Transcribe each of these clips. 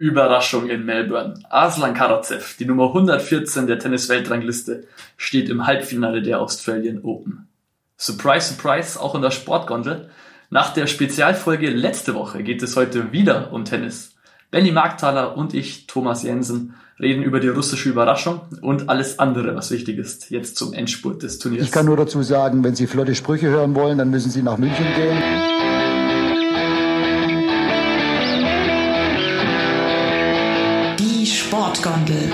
Überraschung in Melbourne. Aslan Karatsev, die Nummer 114 der Tennis-Weltrangliste, steht im Halbfinale der Australian Open. Surprise, surprise, auch in der Sportgondel. Nach der Spezialfolge letzte Woche geht es heute wieder um Tennis. Benny Markthaler und ich, Thomas Jensen, reden über die russische Überraschung und alles andere, was wichtig ist, jetzt zum Endspurt des Turniers. Ich kann nur dazu sagen, wenn Sie flotte Sprüche hören wollen, dann müssen Sie nach München gehen. Sportgondel.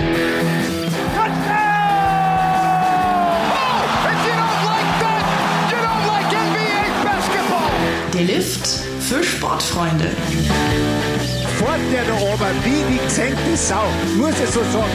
Der Lift für Sportfreunde. Fort der da oben, wie die gesenkte Sau, muss ich so sagen.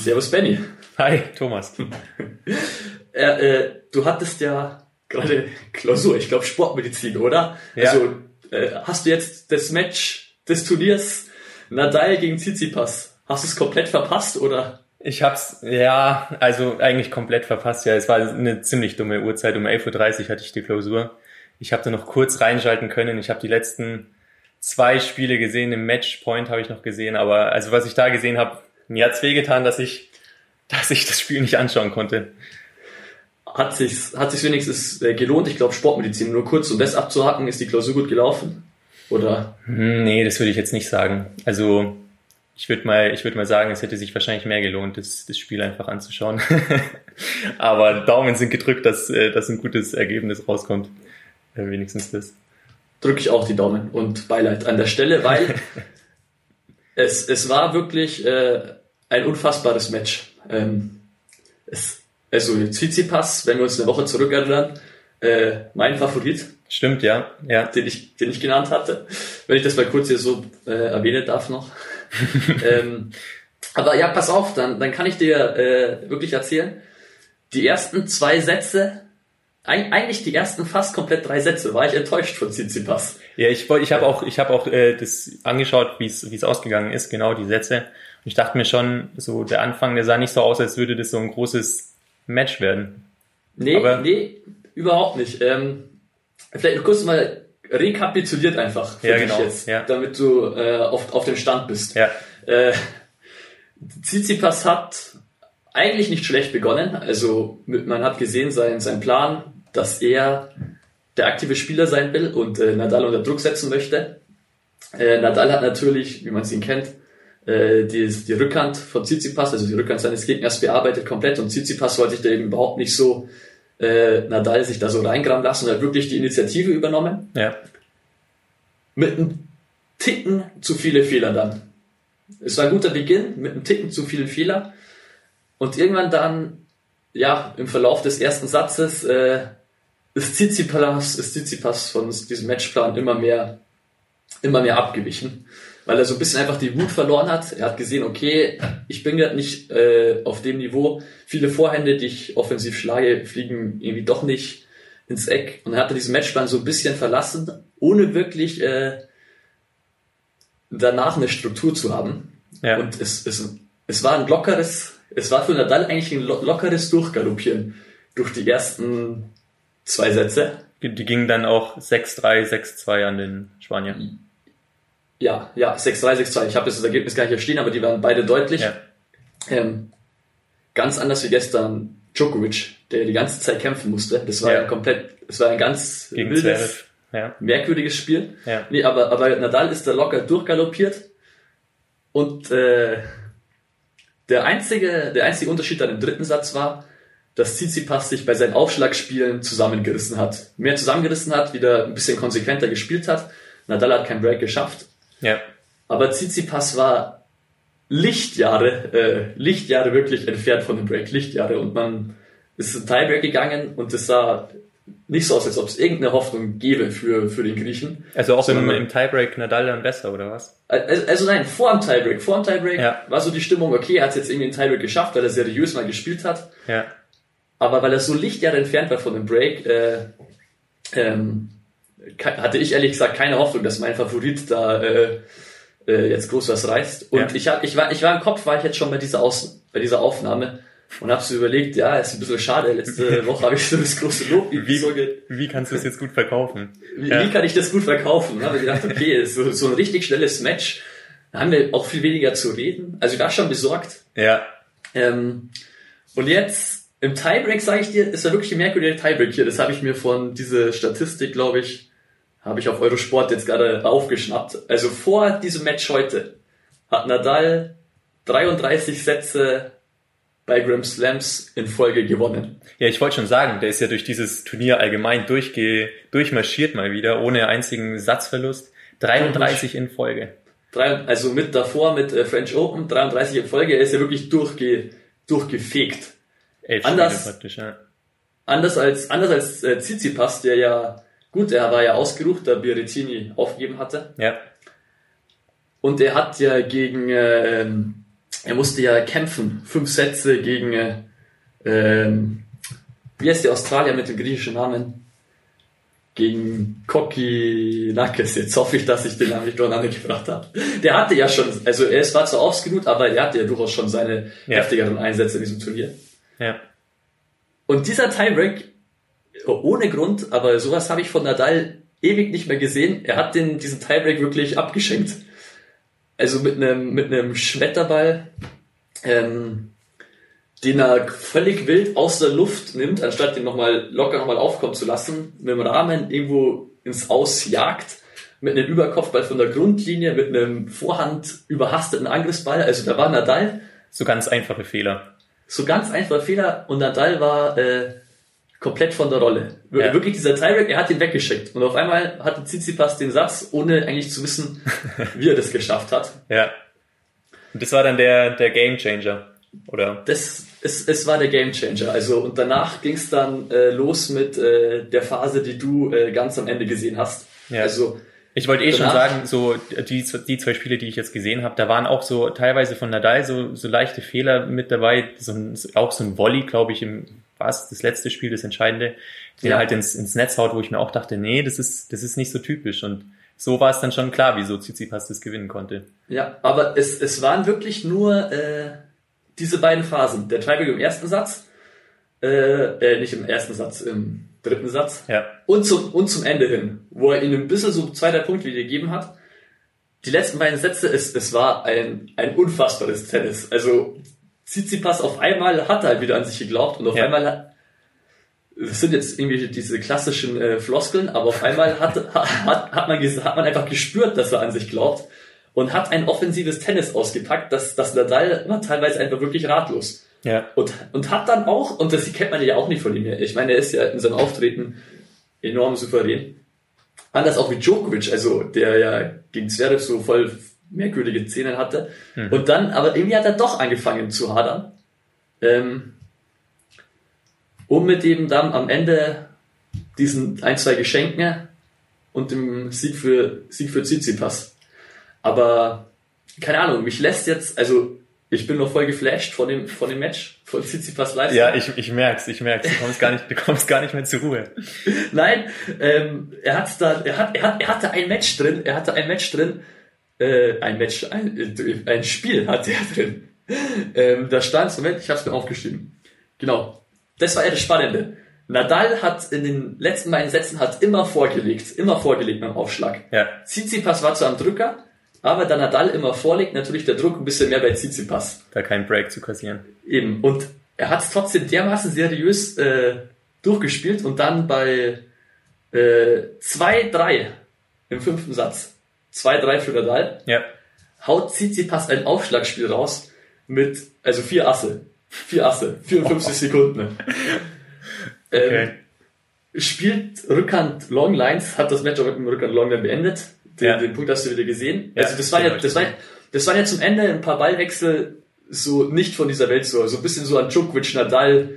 Servus Benny. Hi, Thomas. äh, äh, du hattest ja gerade Klausur, ich glaube Sportmedizin, oder? Ja. Also äh, hast du jetzt das Match des Turniers Nadal gegen Tsitsipas, hast du es komplett verpasst oder? Ich hab's, ja, also eigentlich komplett verpasst. Ja, es war eine ziemlich dumme Uhrzeit. Um 11.30 Uhr hatte ich die Klausur. Ich habe da noch kurz reinschalten können. Ich habe die letzten zwei Spiele gesehen. Im Matchpoint habe ich noch gesehen. Aber also was ich da gesehen habe, mir hat's wehgetan, dass ich, dass ich das Spiel nicht anschauen konnte hat sich hat sich wenigstens äh, gelohnt. Ich glaube Sportmedizin nur kurz, um das abzuhacken, ist die Klausur gut gelaufen, oder? Hm, nee, das würde ich jetzt nicht sagen. Also ich würde mal, ich würde mal sagen, es hätte sich wahrscheinlich mehr gelohnt, das, das Spiel einfach anzuschauen. Aber Daumen sind gedrückt, dass, äh, dass ein gutes Ergebnis rauskommt. Äh, wenigstens das. Drücke ich auch die Daumen und Beileid an der Stelle, weil es, es war wirklich äh, ein unfassbares Match. Ähm, es, also Tsitsipas, wenn wir uns eine Woche zurückerinnern, äh, mein Favorit. Stimmt, ja. ja. Den, ich, den ich genannt hatte. Wenn ich das mal kurz hier so äh, erwähnen darf noch. ähm, aber ja, pass auf, dann, dann kann ich dir äh, wirklich erzählen, die ersten zwei Sätze, eigentlich die ersten fast komplett drei Sätze, war ich enttäuscht von Tsitsipas. Ja, ich, ich habe auch, ich hab auch äh, das angeschaut, wie es ausgegangen ist, genau die Sätze. Und ich dachte mir schon, so der Anfang, der sah nicht so aus, als würde das so ein großes Match werden. Nee, Aber nee, überhaupt nicht. Ähm, vielleicht kurz mal rekapituliert einfach für ja, dich genau. jetzt, ja. damit du äh, auf, auf dem Stand bist. Ja. Äh, Tsitsipas hat eigentlich nicht schlecht begonnen. Also man hat gesehen, sein, sein Plan, dass er der aktive Spieler sein will und äh, Nadal unter Druck setzen möchte. Äh, Nadal hat natürlich, wie man es ihn kennt, äh, die, die Rückhand von Tsitsipas, also die Rückhand seines Gegners bearbeitet komplett und Tsitsipas wollte sich da eben überhaupt nicht so äh, Nadal sich da so reingraben lassen und hat wirklich die Initiative übernommen. Ja. Mit einem Ticken zu viele Fehler dann. Es war ein guter Beginn mit einem Ticken zu vielen Fehler und irgendwann dann, ja, im Verlauf des ersten Satzes äh, ist Tsitsipas, ist Tsitsipas von diesem Matchplan immer mehr, immer mehr abgewichen weil er so ein bisschen einfach die Wut verloren hat. Er hat gesehen, okay, ich bin gerade nicht äh, auf dem Niveau. Viele Vorhände, die ich offensiv schlage, fliegen irgendwie doch nicht ins Eck. Und er hatte diesen Matchplan so ein bisschen verlassen, ohne wirklich äh, danach eine Struktur zu haben. Ja. Und es, es, es war ein lockeres, es war für Nadal eigentlich ein lockeres Durchgaloppieren durch die ersten zwei Sätze. Die gingen dann auch 6-3, 6-2 an den Spanier. Ja, ja, 6-3, 6-2. Ich habe das Ergebnis gar nicht verstehen, aber die waren beide deutlich. Ja. Ähm, ganz anders wie gestern Djokovic, der die ganze Zeit kämpfen musste. Das war ja, ja komplett, es war ein ganz Gegen wildes, ja. merkwürdiges Spiel. Ja. Nee, aber, aber Nadal ist da locker durchgaloppiert und äh, der einzige, der einzige Unterschied an dem dritten Satz war, dass Tsitsipas sich bei seinen Aufschlagspielen zusammengerissen hat. Mehr zusammengerissen hat, wieder ein bisschen konsequenter gespielt hat. Nadal hat keinen Break geschafft ja. Aber Tsitsipas war Lichtjahre, äh, Lichtjahre wirklich entfernt von dem Break, Lichtjahre. Und man ist in Tiebreak gegangen und es sah nicht so aus, als ob es irgendeine Hoffnung gäbe für, für den Griechen. Also auch im, im Tiebreak Nadal dann besser, oder was? Also, also nein, vor dem Tiebreak. Vor dem Tiebreak ja. war so die Stimmung, okay, er hat jetzt irgendwie den Tiebreak geschafft, weil er seriös mal gespielt hat. Ja. Aber weil er so Lichtjahre entfernt war von dem Break, äh, ähm, hatte ich ehrlich gesagt keine Hoffnung, dass mein Favorit da äh, äh, jetzt groß was reißt. Und ja. ich, hab, ich, war, ich war im Kopf, war ich jetzt schon bei dieser, Aus, bei dieser Aufnahme und habe so überlegt, ja, ist ein bisschen schade. Letzte Woche habe ich so das große Lob Wie, wie kannst du es jetzt gut verkaufen? wie, Ja. wie kann ich das gut verkaufen? Da habe ich gedacht, okay, so, so ein richtig schnelles Match. Da haben wir auch viel weniger zu reden. Also ich war schon besorgt. Ja, Ähm, und jetzt im Tiebreak, sage ich dir, ist ja wirklich ein merkwürdiger Tiebreak hier. Das habe ich mir von dieser Statistik, glaube ich, habe ich auf Eurosport jetzt gerade aufgeschnappt. Also vor diesem Match heute hat Nadal 33 Sätze bei Grand Slams in Folge gewonnen. Ja, ich wollte schon sagen, der ist ja durch dieses Turnier allgemein durchge durchmarschiert mal wieder, ohne einzigen Satzverlust. 33 in Folge. Also mit davor mit äh, French Open, 33 in Folge, er ist ja wirklich durchge, durchgefegt. Elf Anders- praktisch, ja. Anders als, anders als äh, Tsitsipas, der ja, gut, er war ja ausgerucht, da Berrettini aufgegeben hatte. Ja, Und er hat ja gegen, ähm, er musste ja kämpfen, fünf Sätze gegen, äh, wie heißt der Australier mit dem griechischen Namen? Gegen Koki Nakes. Jetzt hoffe ich, dass ich den Namen nicht durcheinander gebracht habe. Der hatte ja schon, also er war zwar ausgeruht, aber er hatte ja durchaus schon seine Ja. heftigeren Einsätze in diesem Turnier. ja. Und dieser Tiebreak, ohne Grund, aber sowas habe ich von Nadal ewig nicht mehr gesehen. Er hat den, diesen Tiebreak wirklich abgeschenkt. Also mit einem, mit einem Schmetterball, ähm, den er völlig wild aus der Luft nimmt, anstatt den nochmal locker nochmal aufkommen zu lassen, mit dem Rahmen irgendwo ins Aus jagt, mit einem Überkopfball von der Grundlinie, mit einem Vorhand überhasteten Angriffsball. Also da war Nadal So ganz einfache Fehler. so ganz einfacher Fehler und Nadal war äh, komplett von der Rolle. Wir- Ja. Wirklich dieser Tiebreak, er hat ihn weggeschickt und auf einmal hatte Tsitsipas den Satz, ohne eigentlich zu wissen, wie er das geschafft hat. Ja. Und das war dann der, der Game Changer, oder? Das es, es war der Gamechanger. Also und danach ging es dann äh, los mit äh, der Phase, die du äh, ganz am Ende gesehen hast. Ja. Also Ich wollte eh schon Danach- sagen, so die, die zwei Spiele, die ich jetzt gesehen habe, da waren auch so teilweise von Nadal so, so leichte Fehler mit dabei. So ein, auch so ein Volley, glaube ich, im was das letzte Spiel, das Entscheidende, den Ja. er halt ins, ins Netz haut, wo ich mir auch dachte, nee, das ist das ist nicht so typisch. Und so war es dann schon klar, wieso Tsitsipas das gewinnen konnte. Ja, aber es, es waren wirklich nur äh, diese beiden Phasen. Der Tiebreak im ersten Satz, äh, äh, nicht im ersten Satz, im dritten Satz. Ja, Und zum, und zum Ende hin, wo er ihnen ein bisschen so zwei, drei Punkte wieder gegeben hat. Die letzten beiden Sätze, es, es war ein, ein unfassbares Tennis. Also Tsitsipas auf einmal hat er halt wieder an sich geglaubt und auf Ja. einmal hat, das sind jetzt irgendwie diese klassischen äh, Floskeln, aber auf einmal hat, hat, hat, man, hat man einfach gespürt, dass er an sich glaubt und hat ein offensives Tennis ausgepackt, das, das Nadal war teilweise einfach wirklich ratlos. ja, Und, und hat dann auch, und das kennt man ja auch nicht von ihm her, ich meine, er ist ja in seinem Auftreten enorm souverän. Anders auch wie Djokovic, also der ja gegen Zverev so voll merkwürdige Szenen hatte. Und dann, aber irgendwie hat er doch angefangen zu hadern. Ähm, um mit eben dann am Ende diesen ein, zwei Geschenken und dem Sieg für, Sieg für Tsitsipas. Aber, keine Ahnung, mich lässt jetzt, also, ich bin noch voll geflasht von dem, von dem Match, von Tsitsipas Leistung. ja, ich, ich merk's, ich merk's. Du kommst gar nicht, du kommst gar nicht mehr zur Ruhe. Nein, ähm, er hat da, er hat, er hat, er hatte ein Match drin, er hatte ein Match drin, äh, ein Match, ein, äh, ein Spiel hatte er drin. Ähm, da stand, Moment, ich hab's mir aufgeschrieben. Genau. Das war ja das Spannende. Nadal hat in den letzten beiden Sätzen hat immer vorgelegt, immer vorgelegt beim Aufschlag. Ja, Tsitsipas war zwar am Drücker, aber da Nadal immer vorlegt, natürlich der Druck ein bisschen mehr bei Tsitsipas. da keinen Break zu kassieren. Eben. Und er hat es trotzdem dermaßen seriös äh, durchgespielt und dann bei äh, 2-3 im fünften Satz, 2-3 für Nadal, Ja, haut Tsitsipas ein Aufschlagspiel raus mit, also vier Asse. Vier Asse, 54 Sekunden. Ähm, okay. spielt Rückhand Longlines, hat das Match auch mit dem Rückhand Longline beendet. Den, Ja. den Punkt hast du wieder gesehen. Ja, also das war ja, das war, das waren ja zum Ende ein paar Ballwechsel so nicht von dieser Welt so, so ein bisschen so an Djokovic Nadal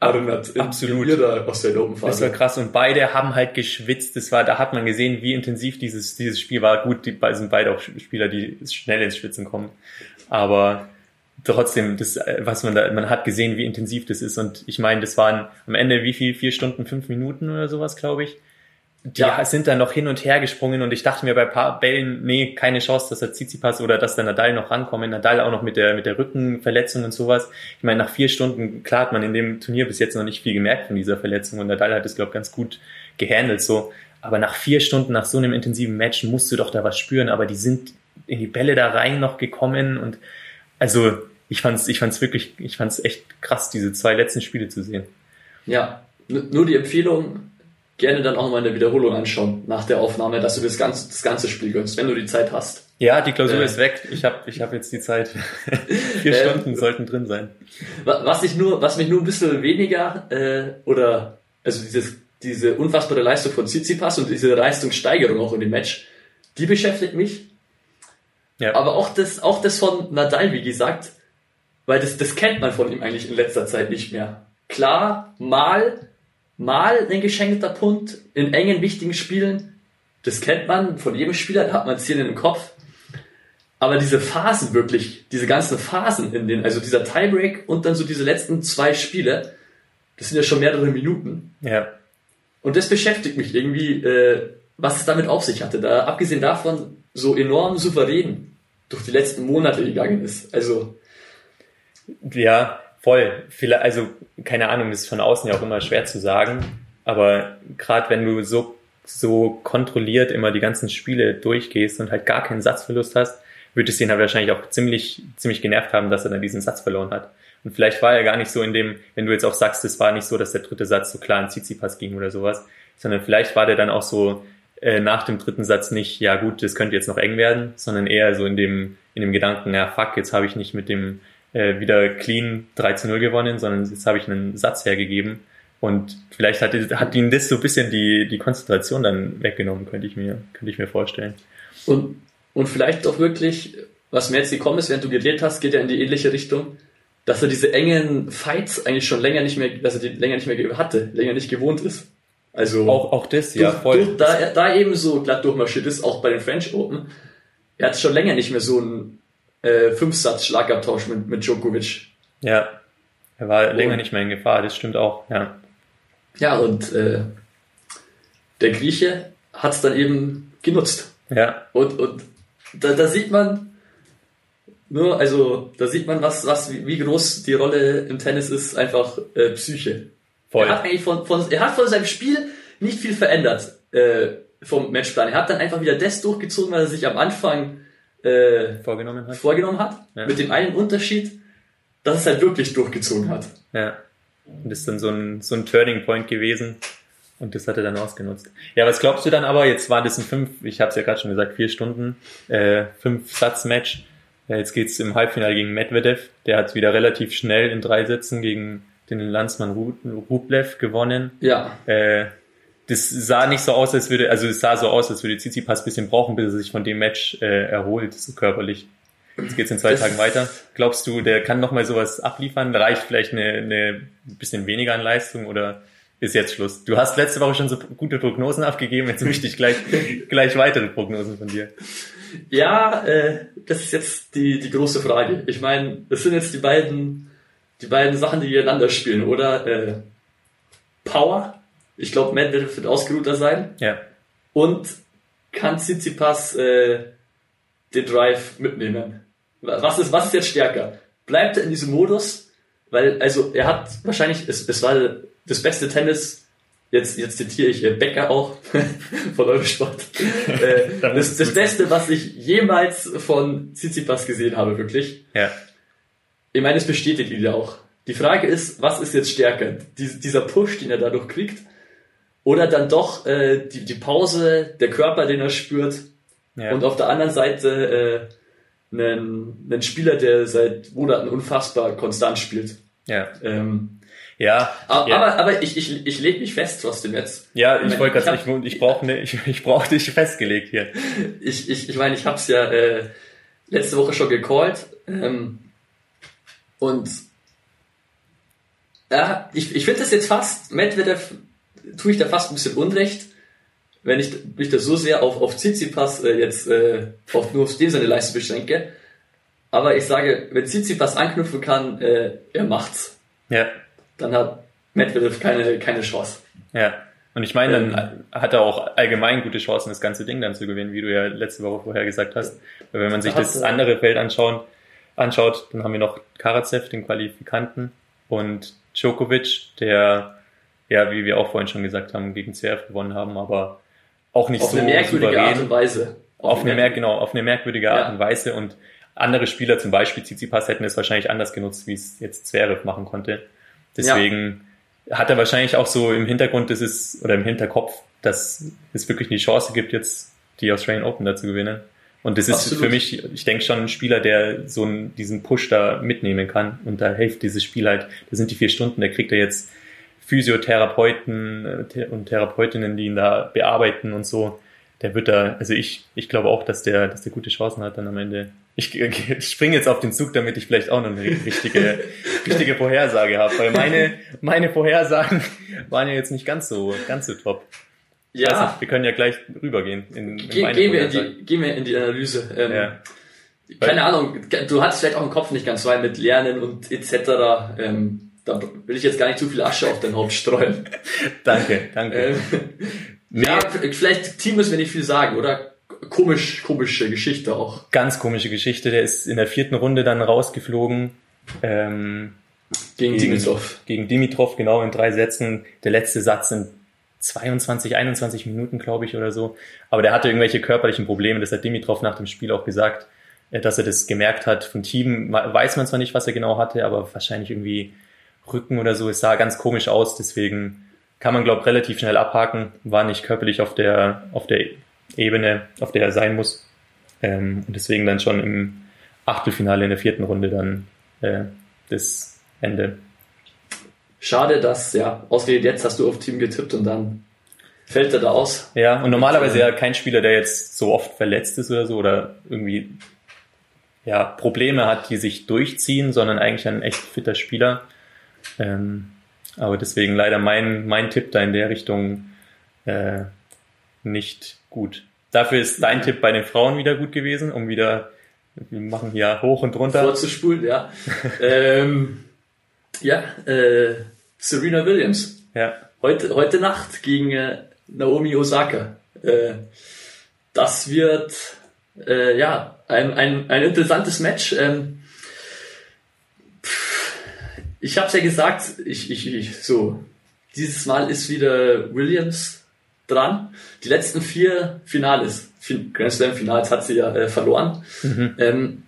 erinnert. In, Absolut. In ihrer Australian Open Das war krass und beide haben halt geschwitzt. Das war, da hat man gesehen, wie intensiv dieses, dieses Spiel war. Gut, die sind beide auch Spieler, die schnell ins Schwitzen kommen. Aber trotzdem, das, was man da, man hat gesehen, wie intensiv das ist. Und ich meine, das waren am Ende wie viel? Vier Stunden, fünf Minuten oder sowas, glaube ich. Die Ja. sind dann noch hin und her gesprungen und ich dachte mir bei ein paar Bällen, nee, keine Chance, dass der Tsitsipas oder dass der Nadal noch rankommen. Nadal auch noch mit der, mit der Rückenverletzung und sowas. Ich meine, nach vier Stunden, klar hat man in dem Turnier bis jetzt noch nicht viel gemerkt von dieser Verletzung und Nadal hat es, glaube ich, ganz gut gehandelt so. Aber nach vier Stunden, nach so einem intensiven Match musst du doch da was spüren, aber die sind in die Bälle da rein noch gekommen und also ich fand's, ich fand's wirklich, ich fand's echt krass, diese zwei letzten Spiele zu sehen. Ja, nur die Empfehlung, gerne dann auch nochmal eine Wiederholung anschauen nach der Aufnahme, dass du das ganze, das ganze Spiel gönnst, wenn du die Zeit hast. Ja, die Klausur Äh. ist weg. Ich habe ich hab jetzt die Zeit. Vier Ähm. Stunden sollten drin sein. Wa- Was ich nur, was mich nur ein bisschen weniger äh, oder also dieses, diese unfassbare Leistung von Tsitsipas und diese Leistungssteigerung auch in dem Match, die beschäftigt mich. Ja. Aber auch das, auch das von Nadal, wie gesagt, weil das, das kennt man von ihm eigentlich in letzter Zeit nicht mehr. Klar, mal, mal ein geschenkter Punkt in engen, wichtigen Spielen, das kennt man von jedem Spieler, da hat man Ziele im Kopf. Aber diese Phasen wirklich, diese ganzen Phasen in den, also dieser Tiebreak und dann so diese letzten zwei Spiele, das sind ja schon mehrere Minuten. ja. Und das beschäftigt mich irgendwie, äh, was es damit auf sich hatte. Da, abgesehen davon, so enorm souverän durch die letzten Monate gegangen ist. Also, Ja, voll. Vielleicht, also, keine Ahnung, ist von außen ja auch immer schwer zu sagen. Aber gerade wenn du so, so kontrolliert immer die ganzen Spiele durchgehst und halt gar keinen Satzverlust hast, wird es ihn halt wahrscheinlich auch ziemlich, ziemlich genervt haben, dass er dann diesen Satz verloren hat. Und vielleicht war er gar nicht so in dem, wenn du jetzt auch sagst, es war nicht so, dass der dritte Satz so klar in Tsitsipas ging oder sowas, sondern vielleicht war der dann auch so äh, nach dem dritten Satz nicht, ja gut, das könnte jetzt noch eng werden, sondern eher so in dem, in dem Gedanken, ja fuck, jetzt habe ich nicht mit dem äh, wieder clean 3 zu 0 gewonnen, sondern jetzt habe ich einen Satz hergegeben. Und vielleicht hat, hat ihn das so ein bisschen die, die Konzentration dann weggenommen, könnte ich mir, könnte ich mir vorstellen. und, und vielleicht doch wirklich, was mir jetzt gekommen ist, während du geredet hast, geht ja in die ähnliche Richtung, dass er diese engen Fights eigentlich schon länger nicht mehr, dass er die länger nicht mehr hatte, länger nicht gewohnt ist. Also, Auch, auch das, ja, durch, voll. Durch, da, da eben so glatt durchmarschiert ist, auch bei den French Open, er hat schon länger nicht mehr so einen äh, Fünfsatz-Schlagabtausch mit, mit Djokovic. Ja. Er war länger Und- nicht mehr in Gefahr, das stimmt auch, ja. Ja, und äh, der Grieche hat es dann eben genutzt. Ja, Und, und da, da sieht man, nur, also da sieht man, was, was, wie, wie groß die Rolle im Tennis ist, einfach äh, Psyche. voll. Er hat eigentlich von, von, er hat von seinem Spiel nicht viel verändert äh, vom Matchplan. Er hat dann einfach wieder das durchgezogen, was er sich am Anfang äh, vorgenommen hat. vorgenommen hat. Ja. Mit dem einen Unterschied, dass es halt wirklich durchgezogen hat. Ja. Und das ist dann so ein, so ein Turning Point gewesen. Und das hat er dann ausgenutzt. Ja, was glaubst du dann aber? Jetzt war das ein fünf, ich habe es ja gerade schon gesagt, vier Stunden, äh, fünf Satz Match. Ja, jetzt geht's im Halbfinale gegen Medvedev. Der hat wieder relativ schnell in drei Sätzen gegen den Landsmann Ru- Rublev gewonnen. Ja, Äh, das sah nicht so aus, als würde, also es sah so aus, als würde Tsitsipas ein bisschen brauchen, bis er sich von dem Match äh, erholt, so körperlich. Jetzt geht's in zwei Das- Tagen weiter. Glaubst du, der kann noch mal sowas abliefern? Reicht vielleicht eine, eine bisschen weniger an Leistung oder ist jetzt Schluss? Du hast letzte Woche schon so gute Prognosen abgegeben, jetzt möchte ich gleich, gleich weitere Prognosen von dir. Ja, äh, das ist jetzt die, die große Frage. Ich meine, das sind jetzt die beiden, die beiden Sachen, die gegeneinander spielen, oder? Äh, Power. Ich glaube, Medvedev wird ausgeruhter sein. Ja, Und kann Tsitsipas äh, den Drive mitnehmen? Was ist, was ist jetzt stärker? Bleibt er in diesem Modus? Weil, also, er hat wahrscheinlich, es, es war das beste Tennis, jetzt, jetzt zitiere ich äh, Becker auch von Eurosport. Äh, das, das. Beste, was ich jemals von Tsitsipas gesehen habe, wirklich. ja, Ich meine, es bestätigt ihn ja auch. Die Frage ist, was ist jetzt stärker? Dies, dieser Push, den er dadurch kriegt, oder dann doch äh, die, die Pause, der Körper, den er spürt, ja. und auf der anderen Seite äh, einen, einen Spieler, der seit Monaten unfassbar konstant spielt. ja, Ähm, ja, aber, ja. aber, aber ich, ich, ich lege mich fest trotzdem jetzt. ja, ich Ich wollte gerade sagen, ich, ich brauche ne, ich, ich brauch dich festgelegt hier. Ich, ich, ich meine, ich habe es ja äh, letzte Woche schon gecallt. Ähm, und ja, ich, ich finde das jetzt fast, Medvedev tue ich da fast ein bisschen Unrecht, wenn ich mich da so sehr auf, auf Tsitsipas äh, jetzt äh, auf, nur auf dem seine Leistung beschränke. Aber ich sage, wenn Tsitsipas anknüpfen kann, äh, er macht's. Ja, Dann hat Medvedev keine, keine Chance. ja. Und ich meine, dann hat er auch allgemein gute Chancen, das ganze Ding dann zu gewinnen, wie du ja letzte Woche vorher gesagt hast. Weil wenn man sich das er- andere Feld anschauen, anschaut, dann haben wir noch Karacev, den Qualifikanten, und Djokovic, der, ja, wie wir auch vorhin schon gesagt haben, gegen Zverev gewonnen haben, aber auch nicht Auf so eine merkwürdige souverän. Art und Weise. Auf eine, merk- genau, auf eine merkwürdige Art Ja. und Weise und andere Spieler, zum Beispiel Tsitsipas, hätten es wahrscheinlich anders genutzt, wie es jetzt Zverev machen konnte. Deswegen hat er wahrscheinlich auch so im Hintergrund, das ist, oder im Hinterkopf, dass es wirklich die Chance gibt, jetzt die Australian Open da zu gewinnen. Und das ist Absolut. für mich, ich denke schon, ein Spieler, der so einen, diesen Push da mitnehmen kann. Und da hilft dieses Spiel halt, das sind die vier Stunden, da kriegt er jetzt Physiotherapeuten äh, und Therapeutinnen, die ihn da bearbeiten und so. Der wird da, also ich, ich glaube auch, dass der, dass der gute Chancen hat dann am Ende. Ich, ich springe jetzt auf den Zug, damit ich vielleicht auch noch eine richtige, richtige Vorhersage habe, weil meine, meine Vorhersagen waren ja jetzt nicht ganz so, ganz so top. Ja, nicht, wir können ja gleich rübergehen in, in Ge gehen, wir in die, gehen wir in die Analyse. Ähm, Ja. Keine Ahnung, du hattest vielleicht auch im Kopf nicht ganz frei mit Lernen und etc. Ähm, da will ich jetzt gar nicht zu viel Asche auf dein Haupt streuen. Danke, danke. Ähm. Ja, vielleicht Team müssen wir nicht viel sagen, oder? Komisch, komische Geschichte auch. Ganz komische Geschichte. Der ist in der vierten Runde dann rausgeflogen. Ähm, Gegen, Dimitrov. Gegen Dimitrov, genau, in drei Sätzen. Der letzte Satz in 22, 21 Minuten, glaube ich, oder so. Aber der hatte irgendwelche körperlichen Probleme. Das hat Dimitrov nach dem Spiel auch gesagt, äh, dass er das gemerkt hat. Von Team weiß man zwar nicht, was er genau hatte, aber wahrscheinlich irgendwie Rücken oder so. Es sah ganz komisch aus, deswegen kann man, glaube relativ schnell abhaken. War nicht körperlich auf der, auf der Ebene, auf der er sein muss. Ähm, und deswegen dann schon im Achtelfinale in der vierten Runde dann äh, das Ende. Schade, dass, ja, ausgerechnet jetzt hast du auf Team getippt und dann fällt er da aus. Ja, und normalerweise ja kein Spieler, der jetzt so oft verletzt ist oder so oder irgendwie ja, Probleme hat, die sich durchziehen, sondern eigentlich ein echt fitter Spieler. Ähm, aber deswegen leider mein, mein Tipp da in der Richtung äh, nicht gut. Dafür ist dein Tipp bei den Frauen wieder gut gewesen, um wieder, wir machen hier hoch und runter. Vorzuspulen, ja. ähm, ja, äh, Serena Williams. Ja, Heute, heute Nacht gegen äh, Naomi Osaka. Äh, das wird äh, ja ein, ein, ein interessantes Match. Ähm, ich habe es ja gesagt, ich, ich, ich so dieses Mal ist wieder Williams dran. Die letzten vier Finales, Fin- Grand Slam Finals hat sie ja äh, verloren. Ähm,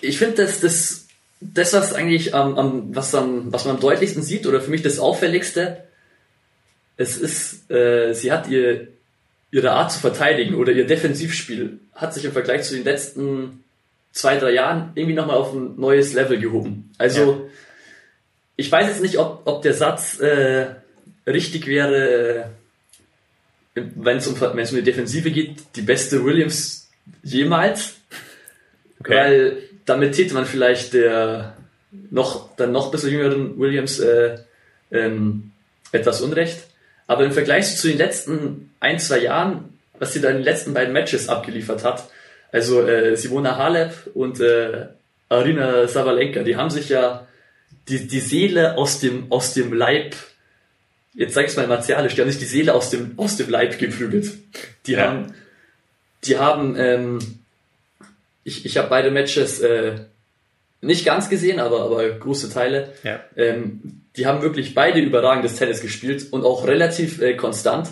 ich finde, dass das, das, was eigentlich am, am, was, am, was man am deutlichsten sieht, oder für mich das Auffälligste, es ist, äh, sie hat ihr, ihre Art zu verteidigen oder ihr Defensivspiel hat sich im Vergleich zu den letzten zwei, drei Jahren irgendwie nochmal auf ein neues Level gehoben. Also, ich weiß jetzt nicht, ob, ob der Satz äh, richtig wäre, wenn es um, um die Defensive geht, die beste Williams jemals. okay. Weil damit täte man vielleicht der noch, dann noch bisschen jüngeren Williams äh, ähm, etwas Unrecht. Aber im Vergleich zu den letzten ein, zwei Jahren, was sie da in den letzten beiden Matches abgeliefert hat, also äh, Simona Halep und äh, Arina Sabalenka, die haben sich ja die, die Seele aus dem, aus dem Leib, jetzt sag ich's mal martialisch, die haben sich die Seele aus dem, aus dem Leib geprügelt. Die Ja. haben, die haben, ähm, ich, ich habe beide Matches äh, nicht ganz gesehen, aber, aber große Teile. ja. Ähm, die haben wirklich beide überragendes Tennis gespielt und auch relativ äh, konstant.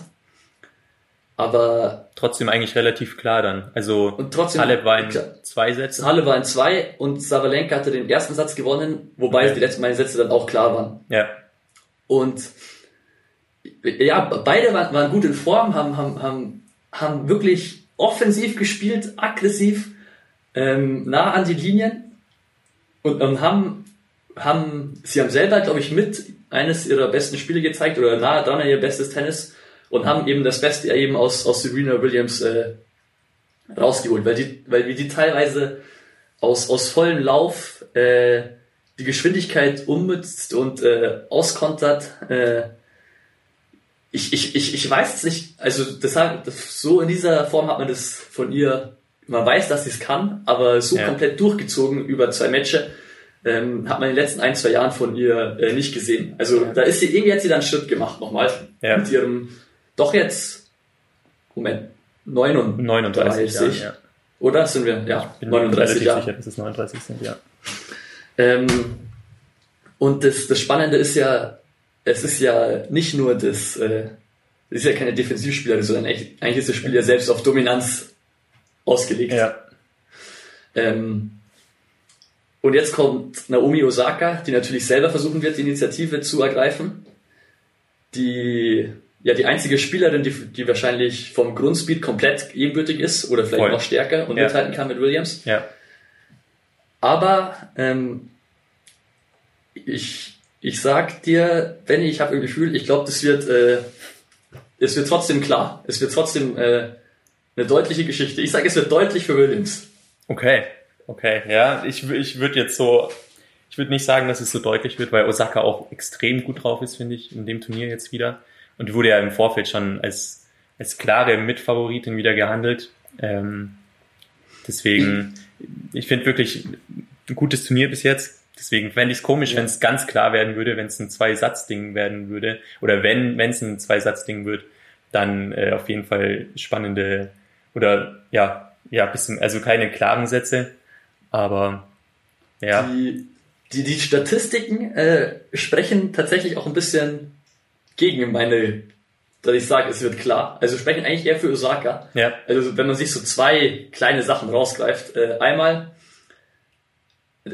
Aber Trotzdem eigentlich relativ klar dann. Also Und trotzdem- Halep war in zwei Sätzen. Halle war in zwei und Savalenka hatte den ersten Satz gewonnen, wobei Okay. die letzten beiden Sätze dann auch klar waren. Ja, Und ja, beide waren, waren gut in Form, haben, haben, haben, haben wirklich offensiv gespielt, aggressiv, ähm, nah an die Linien und, und haben, haben, sie haben selber, glaube ich, mit eines ihrer besten Spiele gezeigt oder nahe dran an ihr bestes Tennis und haben eben das Beste eben aus, aus Serena Williams äh, rausgeholt, weil die, weil wir die teilweise aus, aus vollem Lauf äh, die Geschwindigkeit ummützt und äh, auskontert. Äh, ich, ich, ich, ich weiß es nicht, also deshalb, das, so in dieser Form hat man das von ihr, man weiß, dass sie es kann, aber so Ja. komplett durchgezogen über zwei Matches, ähm, hat man in den letzten ein, zwei Jahren von ihr äh, nicht gesehen. Also da ist sie, irgendwie hat sie dann einen Schritt gemacht nochmal. Ja. Mit ihrem, doch jetzt, Moment, 39. 39 Jahren, ja. Oder sind wir? Ja, Bin 39 relativ Jahre. sicher, dass es 39 sind, ja. Ähm, und das, das Spannende ist ja, es ist ja nicht nur das, äh, es ist ja keine Defensivspielerin, sondern eigentlich, eigentlich ist das Spiel ja selbst auf Dominanz ausgelegt. Ja, Ähm, und jetzt kommt Naomi Osaka, die natürlich selber versuchen wird, die Initiative zu ergreifen. Die, ja, die einzige Spielerin, die, die wahrscheinlich vom Grundspeed komplett ebenbürtig ist oder vielleicht Voll. noch stärker und Ja. mithalten kann mit Williams. ja, Aber ähm, ich, ich sag dir, Benny, ich habe ein Gefühl, ich glaube, das wird, äh, es wird trotzdem klar. Es wird trotzdem äh, eine deutliche Geschichte. Ich sage, es wird deutlich für Williams. okay, okay, ja, ich, ich würde jetzt so, ich würde nicht sagen, dass es so deutlich wird, weil Osaka auch extrem gut drauf ist, finde ich, in dem Turnier jetzt wieder. Und wurde ja im Vorfeld schon als, als klare Mitfavoritin wieder gehandelt. Ähm, deswegen, ich finde wirklich ein gutes Turnier bis jetzt. Deswegen fände ich es komisch, Ja. wenn es ganz klar werden würde, wenn es ein Zwei-Satz-Ding werden würde. Oder wenn wenn es ein Zwei-Satz-Ding wird, dann äh, auf jeden Fall spannende oder ja, ja, bisschen, also keine klaren Sätze. Aber ja, Die, die, die Statistiken äh, sprechen tatsächlich auch ein bisschen gegen meine, dass ich sage, es wird klar. Also sprechen eigentlich eher für Osaka. ja, Also wenn man sich so zwei kleine Sachen rausgreift. Äh, einmal,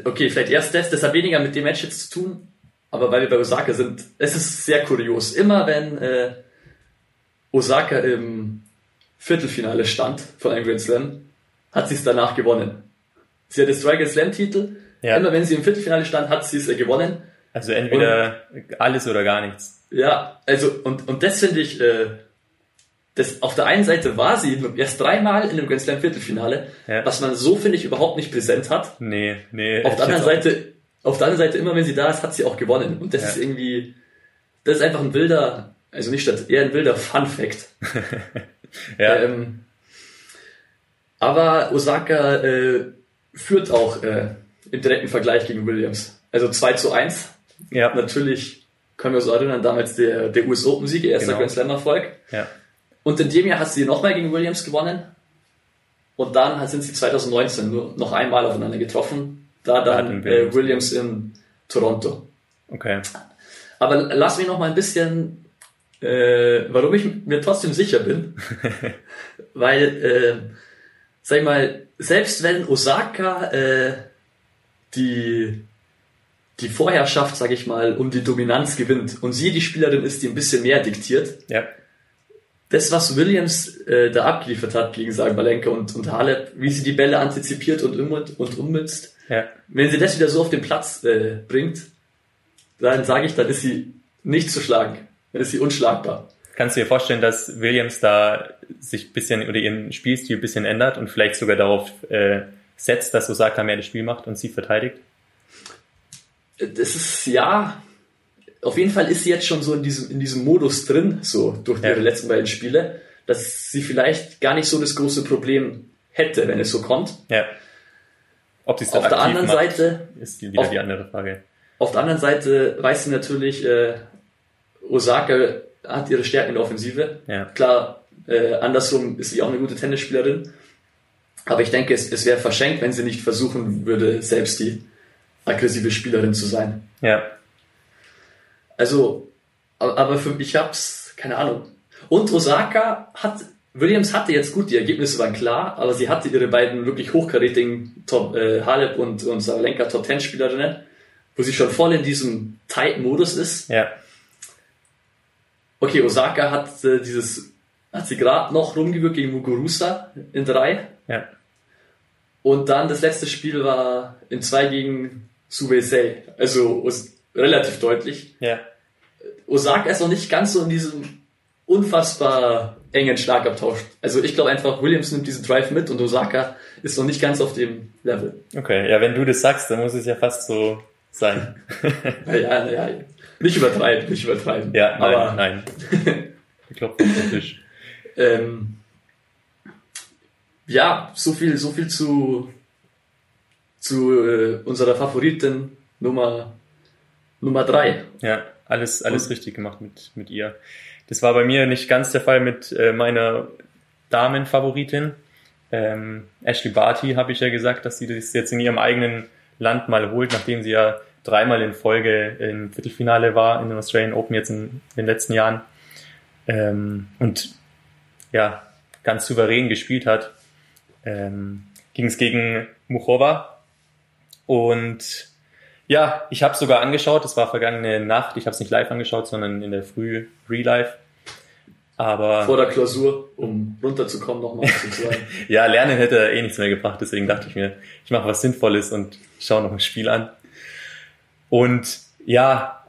okay, vielleicht erst das, das hat weniger mit dem Match jetzt zu tun, aber weil wir bei Osaka sind, es ist sehr kurios. Immer wenn äh, Osaka im Viertelfinale stand von einem Grand Slam, hat sie es danach gewonnen. Sie hat das Dragon Slam Titel. Ja. Immer wenn sie im Viertelfinale stand, hat sie es äh, gewonnen. also entweder alles oder gar nichts. Ja, also und, und das finde ich, äh, das, auf der einen Seite war sie erst dreimal in einem Grand Slam Viertelfinale, Ja. was man so, finde ich, überhaupt nicht präsent hat. Nee, nee. Auf der anderen Seite, auf der anderen Seite, immer wenn sie da ist, hat sie auch gewonnen. Und das Ja. ist irgendwie, das ist einfach ein wilder, also nicht statt, eher ein wilder Fun Fact. Ja, Ähm, aber Osaka äh, führt auch äh, im direkten Vergleich gegen Williams. Also 2 zu 1. ja, Natürlich können wir uns erinnern, damals der, der US Open Sieg, ihr erster Genau. Grand Slam Erfolg. ja, Und in dem Jahr hat sie nochmal gegen Williams gewonnen. Und dann sind sie 2019 nur noch einmal aufeinander getroffen. Da dann äh, Williams in Toronto. okay. Aber lass mich noch mal ein bisschen, äh, warum ich mir trotzdem sicher bin. Weil, äh, sag ich mal, selbst wenn Osaka äh, die, die Vorherrschaft, sag ich mal, um die Dominanz gewinnt und sie die Spielerin ist, die ein bisschen mehr diktiert, Ja, das, was Williams äh, da abgeliefert hat gegen Sabalenka und, und Halep, wie sie die Bälle antizipiert und, um, und ummünzt, ja, wenn sie das wieder so auf den Platz äh, bringt, dann sage ich, dann ist sie nicht zu schlagen. Dann ist sie unschlagbar. Kannst du dir vorstellen, dass Williams da sich ein bisschen oder ihren Spielstil ein bisschen ändert und vielleicht sogar darauf äh, setzt, dass Osaka mehr das Spiel macht und sie verteidigt? Das ist, ja, auf jeden Fall ist sie jetzt schon so in diesem, in diesem Modus drin, so durch Ja. ihre letzten beiden Spiele, dass sie vielleicht gar nicht so das große Problem hätte, wenn es so kommt. Ja. Ob sie es Auf der anderen macht, Seite, ist wieder auf- die andere Frage. auf der anderen Seite weiß sie natürlich, äh, Osaka hat ihre Stärken in der Offensive. Ja. Klar, äh, andersrum ist sie auch eine gute Tennisspielerin. Aber ich denke, es, es wäre verschenkt, wenn sie nicht versuchen würde, selbst die aggressive Spielerin zu sein. Ja, Also, aber, für mich hab's, keine Ahnung. Und Osaka hat, Williams hatte jetzt gut, die Ergebnisse waren klar, aber sie hatte ihre beiden wirklich hochkarätigen Top, äh, Halep und, und Sabalenka Top 10 Spielerinnen, wo sie schon voll in diesem Tight-Modus ist. ja, Okay, Osaka hat äh, dieses, hat sie gerade noch rumgewirkt gegen Muguruza in drei. ja, Und dann das letzte Spiel war in zwei gegen Subesei. Also relativ deutlich. ja, Osaka ist noch nicht ganz so in diesem unfassbar engen Schlagabtausch. Also ich glaube einfach, Williams nimmt diesen Drive mit und Osaka ist noch nicht ganz auf dem Level. okay. Ja, wenn du das sagst, dann muss es ja fast so sein. Naja, naja, nicht übertreiben, nicht übertreiben. ja, nein, Aber nein. Ich glaube, auf den Tisch. Ähm, ja, so viel, so viel zu, zu äh, unserer Favoritin Nummer, Nummer drei. Ja, alles, alles richtig gemacht mit, mit ihr. Das war bei mir nicht ganz der Fall mit äh, meiner Damenfavoritin. Ähm, Ashley Barty habe ich ja gesagt, dass sie das jetzt in ihrem eigenen Land mal holt, nachdem sie ja dreimal in Folge im Viertelfinale war in den Australian Open jetzt in den letzten Jahren. Ähm, und ja, ganz souverän gespielt hat. Ähm, Ging es gegen Muchova. Und ja, ich habe sogar angeschaut, das war vergangene Nacht, ich habe es nicht live angeschaut, sondern in der Früh Real Life. Aber Vor der Klausur, um runterzukommen nochmal sozusagen. ja, Lernen hätte eh nichts mehr gebracht, deswegen dachte ich mir, ich mache was Sinnvolles und schaue noch ein Spiel an. Und ja,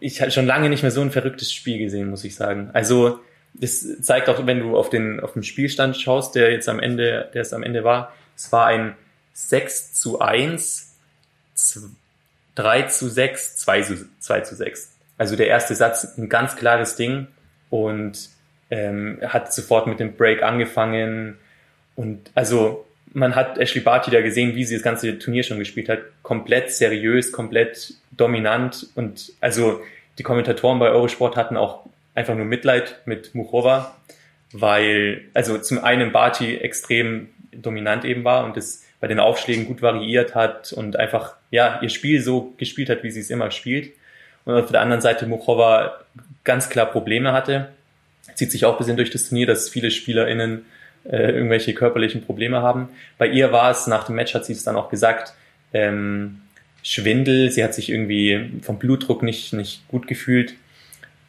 ich habe schon lange nicht mehr so ein verrücktes Spiel gesehen, muss ich sagen. Also das zeigt auch, wenn du auf den auf den Spielstand schaust, der jetzt am Ende, der es am Ende war, es war ein 6 zu 1, 3 zu 6, 2 zu, 2 zu 6. Also der erste Satz ein ganz klares Ding und ähm, hat sofort mit dem Break angefangen und also man hat Ashley Barty da gesehen, wie sie das ganze Turnier schon gespielt hat, komplett seriös, komplett dominant und also die Kommentatoren bei Eurosport hatten auch einfach nur Mitleid mit Muchova, weil also zum einen Barty extrem dominant eben war und es bei den Aufschlägen gut variiert hat und einfach ja ihr Spiel so gespielt hat, wie sie es immer spielt. Und auf der anderen Seite Muchova ganz klar Probleme hatte. Zieht sich auch ein bisschen durch das Turnier, dass viele SpielerInnen äh, irgendwelche körperlichen Probleme haben. Bei ihr war es, nach dem Match hat sie es dann auch gesagt, ähm, Schwindel, sie hat sich irgendwie vom Blutdruck nicht, nicht gut gefühlt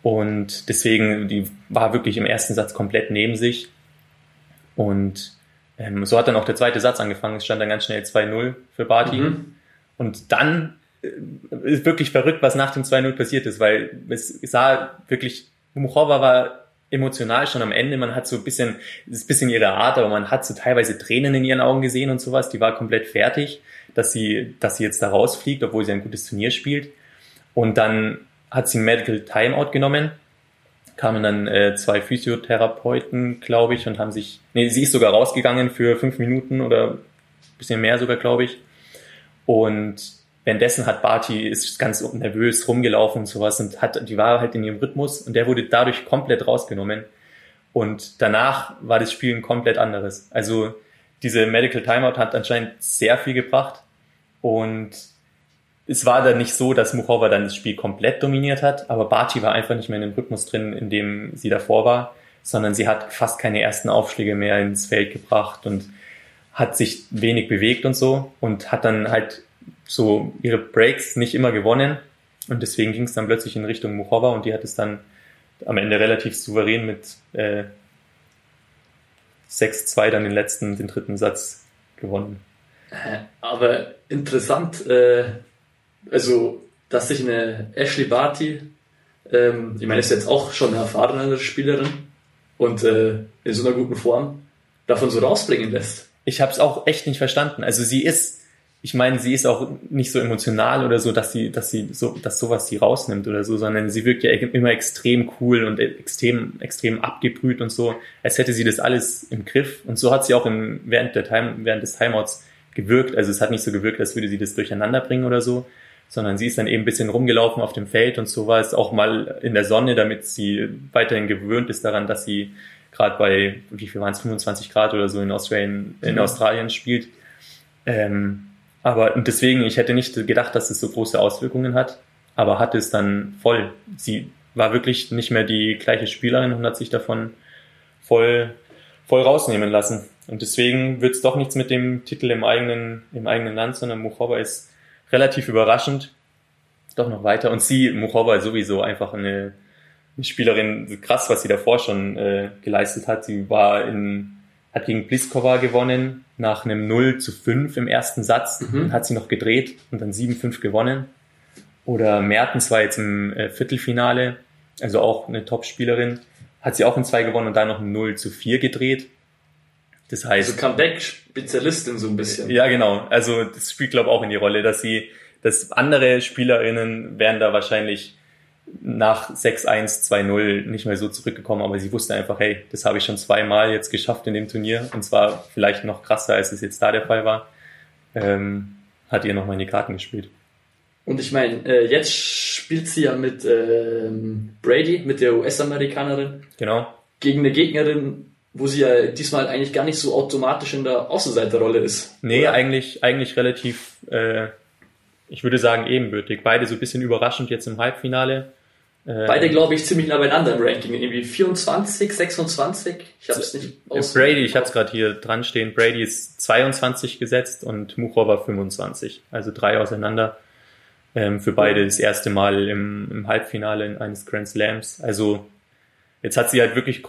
und deswegen, die war wirklich im ersten Satz komplett neben sich. Und ähm, so hat dann auch der zweite Satz angefangen. Es stand dann ganz schnell 2-0 für Barty. Mhm. Und dann äh, ist wirklich verrückt, was nach dem 2-0 passiert ist, weil es sah wirklich, Muchova war emotional schon am Ende. Man hat so ein bisschen, das ist ein bisschen ihre Art, aber man hat so teilweise Tränen in ihren Augen gesehen und sowas. Die war komplett fertig, dass sie, dass sie jetzt da rausfliegt, obwohl sie ein gutes Turnier spielt. Und dann hat sie ein Medical Timeout genommen. Kamen dann äh, zwei Physiotherapeuten, glaube ich, und haben sich, nee, sie ist sogar rausgegangen für fünf Minuten oder bisschen mehr sogar, glaube ich. Und währenddessen hat Barty ist ganz nervös rumgelaufen und sowas und hat, die war halt in ihrem Rhythmus und der wurde dadurch komplett rausgenommen. Und danach war das Spiel ein komplett anderes. Also diese Medical Timeout hat anscheinend sehr viel gebracht und es war dann nicht so, dass Muchova dann das Spiel komplett dominiert hat, aber Barty war einfach nicht mehr in dem Rhythmus drin, in dem sie davor war, sondern sie hat fast keine ersten Aufschläge mehr ins Feld gebracht und hat sich wenig bewegt und so und hat dann halt so ihre Breaks nicht immer gewonnen und deswegen ging es dann plötzlich in Richtung Muchova und die hat es dann am Ende relativ souverän mit äh, 6-2 dann den letzten, den dritten Satz gewonnen. Äh, aber interessant, äh, also, dass sich eine Ashley Barty, ähm, ich meine, ist jetzt auch schon eine erfahrene Spielerin und äh, in so einer guten Form, davon so rausbringen lässt. Ich habe es auch echt nicht verstanden. Also sie ist, ich meine, sie ist auch nicht so emotional oder so, dass sie, dass sie so, dass sowas sie rausnimmt oder so, sondern sie wirkt ja immer extrem cool und extrem, extrem abgebrüht und so, als hätte sie das alles im Griff. Und so hat sie auch im, während der Time, während des Timeouts gewirkt. Also es hat nicht so gewirkt, als würde sie das durcheinander bringen oder so, sondern sie ist dann eben ein bisschen rumgelaufen auf dem Feld und sowas, auch mal in der Sonne, damit sie weiterhin gewöhnt ist daran, dass sie gerade bei, wie viel waren es, 25 Grad oder so in Australien, in mhm. Australien spielt. Ähm, aber und deswegen, ich hätte nicht gedacht, dass es so große Auswirkungen hat, aber hat es dann voll. Sie war wirklich nicht mehr die gleiche Spielerin und hat sich davon voll, voll rausnehmen lassen. Und deswegen wird es doch nichts mit dem Titel im eigenen, im eigenen Land, sondern Muchova ist relativ überraschend doch noch weiter. Und sie, Muchova, sowieso einfach eine, eine Spielerin, krass, was sie davor schon äh, geleistet hat. Sie war in, hat gegen Pliskova gewonnen nach einem 0 zu 5 im ersten Satz. Mhm. Hat sie noch gedreht und dann 7-5 gewonnen. Oder Mertens war jetzt im äh, Viertelfinale, also auch eine Top-Spielerin. Hat sie auch in zwei gewonnen und dann noch ein 0 zu 4 gedreht. Das heißt. Also Comeback-Spezialistin so ein bisschen. Ja, genau. Also das spielt, glaube ich, auch in die Rolle, dass sie, dass andere SpielerInnen wären da wahrscheinlich nach 6-1, 2-0 nicht mehr so zurückgekommen, aber sie wusste einfach, hey, das habe ich schon zweimal jetzt geschafft in dem Turnier und zwar vielleicht noch krasser, als es jetzt da der Fall war. Ähm, hat ihr nochmal in die Karten gespielt. Und ich meine, äh, jetzt spielt sie ja mit ähm, Brady, mit der US-Amerikanerin, Genau. gegen eine Gegnerin, wo sie ja diesmal eigentlich gar nicht so automatisch in der Außenseiterrolle ist. Nee, Oder? eigentlich, eigentlich relativ, äh, ich würde sagen, ebenbürtig. Beide so ein bisschen überraschend jetzt im Halbfinale. Äh, Beide, glaube ich, ziemlich nah beieinander im Ranking. Irgendwie 24, 26. Ich habe es nicht aus. Brady, ich habe es gerade hier dran stehen. Brady ist 22 gesetzt und Muchova 25. Also drei auseinander. Ähm, für beide das erste Mal im, im Halbfinale in eines Grand Slams. Also jetzt hat sie halt wirklich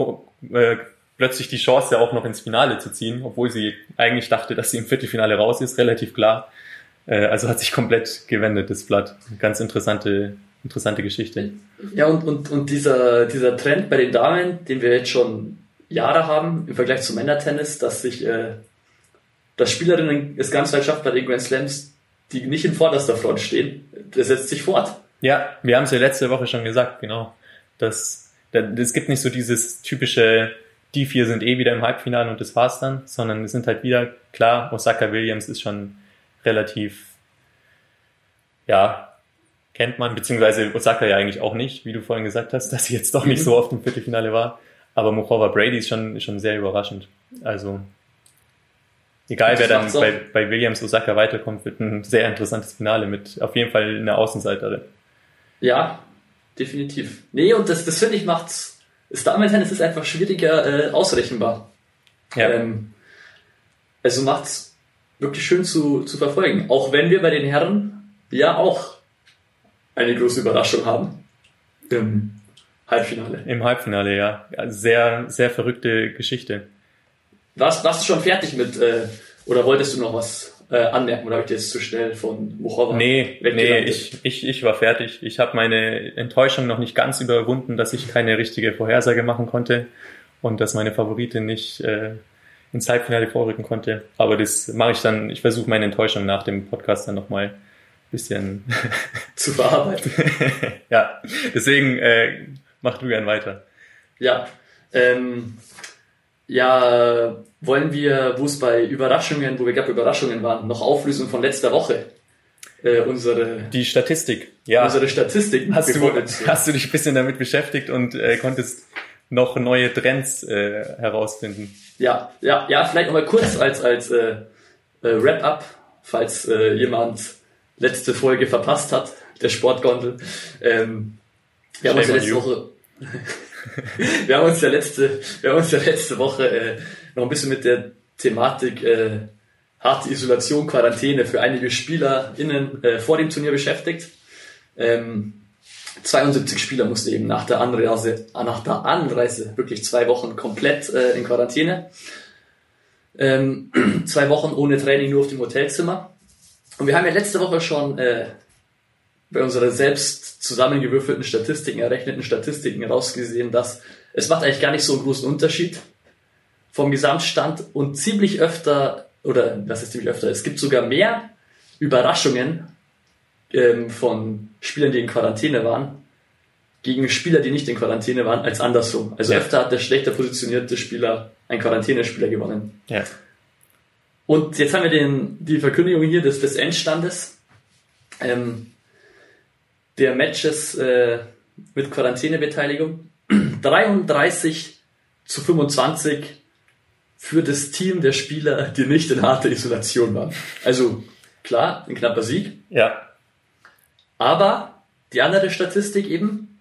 äh, plötzlich die Chance, auch noch ins Finale zu ziehen, obwohl sie eigentlich dachte, dass sie im Viertelfinale raus ist, relativ klar. Äh, also hat sich komplett gewendet, das Blatt. Ganz interessante, interessante Geschichte. Ja, und, und, und dieser, dieser Trend bei den Damen, den wir jetzt schon Jahre haben, im Vergleich zum Männertennis, dass sich, äh, dass Spielerinnen es ganz weit schafft bei den Grand Slams, die nicht in vorderster Front stehen, das setzt sich fort. Ja, wir haben es ja letzte Woche schon gesagt, genau. Das, es gibt nicht so dieses typische, die vier sind eh wieder im Halbfinale und das war's dann, sondern es sind halt wieder, klar, Osaka Williams ist schon relativ, ja, kennt man, beziehungsweise Osaka ja eigentlich auch nicht, wie du vorhin gesagt hast, dass sie jetzt doch nicht so oft im Viertelfinale war. Aber Muchova Brady ist schon, schon sehr überraschend. Also, egal wer dann bei, bei Williams Osaka weiterkommt, wird ein sehr interessantes Finale mit auf jeden Fall einer Außenseiterin. Ja, definitiv. Nee, und das, das finde ich macht's, das Damen-Tennis ist einfach schwieriger äh, ausrechenbar. Ja. Ähm, also macht's wirklich schön zu, zu verfolgen. Auch wenn wir bei den Herren ja auch eine große Überraschung haben. Im Halbfinale. Im Halbfinale, ja. ja sehr, sehr verrückte Geschichte. Warst, warst du schon fertig mit, äh, oder wolltest du noch was äh, anmerken, oder habe ich dir jetzt zu schnell von Muchova Nee, nee, ich, ich, ich war fertig. Ich habe meine Enttäuschung noch nicht ganz überwunden, dass ich keine richtige Vorhersage machen konnte und dass meine Favoritin nicht äh, ins Halbfinale vorrücken konnte. Aber das mache ich dann, ich versuche meine Enttäuschung nach dem Podcast dann nochmal ein bisschen, zu verarbeiten. ja, deswegen äh, mach du gern weiter. Ja, ähm, ja, wollen wir, wo es bei Überraschungen, wo wir gerade Überraschungen waren, noch Auflösung von letzter Woche, äh, unsere, Die Statistik, ja. unsere Statistiken. Hast du, hast du dich ein bisschen damit beschäftigt und äh, konntest noch neue Trends äh, herausfinden? Ja, ja, ja, vielleicht nochmal kurz als, als äh, äh, Wrap-up, falls äh, jemand letzte Folge verpasst hat, der Sportgondel. Ähm, wir, haben uns letzte you. Woche, wir haben uns ja letzte, wir haben uns ja letzte Woche äh, noch ein bisschen mit der Thematik äh, harte Isolation, Quarantäne für einige SpielerInnen äh, vor dem Turnier beschäftigt. Ähm, 72 Spieler mussten eben nach der Anreise, nach der Anreise wirklich zwei Wochen komplett äh, in Quarantäne. Ähm, zwei Wochen ohne Training nur auf dem Hotelzimmer. Und wir haben ja letzte Woche schon äh, bei unseren selbst zusammengewürfelten Statistiken, errechneten Statistiken rausgesehen, dass es macht eigentlich gar nicht so einen großen Unterschied vom Gesamtstand und ziemlich öfter, oder was ist ziemlich öfter, es gibt sogar mehr Überraschungen ähm, von Spielern, die in Quarantäne waren, gegen Spieler, die nicht in Quarantäne waren, als andersrum. Also Ja. öfter hat der schlechter positionierte Spieler ein Quarantänespieler gewonnen. Ja. Und jetzt haben wir den, die Verkündigung hier des, des Endstandes ähm, der Matches äh, mit Quarantänebeteiligung. 33 zu 25 für das Team der Spieler, die nicht in harter Isolation waren. Also klar, ein knapper Sieg, Ja, aber die andere Statistik eben,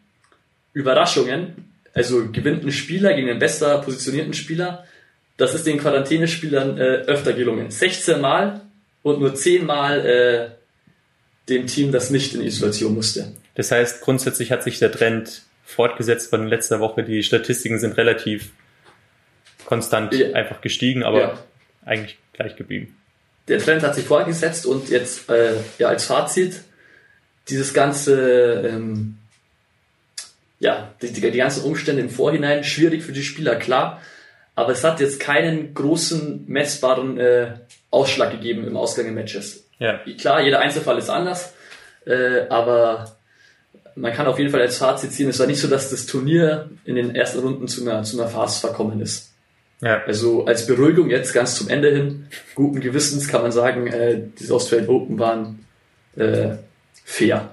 Überraschungen, also gewinnt ein Spieler gegen einen besser positionierten Spieler, das ist den Quarantänespielern äh, öfter gelungen. 16 Mal und nur 10 Mal äh, dem Team, das nicht in Isolation musste. das heißt, grundsätzlich hat sich der Trend fortgesetzt von letzter Woche. Die Statistiken sind relativ konstant Ja. einfach gestiegen, aber Ja. eigentlich gleich geblieben. Der Trend hat sich fortgesetzt und jetzt äh, ja als Fazit dieses ganze ähm, ja die, die, die ganzen Umstände im Vorhinein schwierig für die Spieler klar, aber es hat jetzt keinen großen messbaren äh, Ausschlag gegeben im Ausgang der Matches. Ja, Klar, jeder Einzelfall ist anders, äh, aber man kann auf jeden Fall als Fazit ziehen, es war nicht so, dass das Turnier in den ersten Runden zu einer, zu einer Farce verkommen ist. ja, Also als Beruhigung jetzt ganz zum Ende hin, guten Gewissens kann man sagen, äh, diese Australian Open waren äh, fair.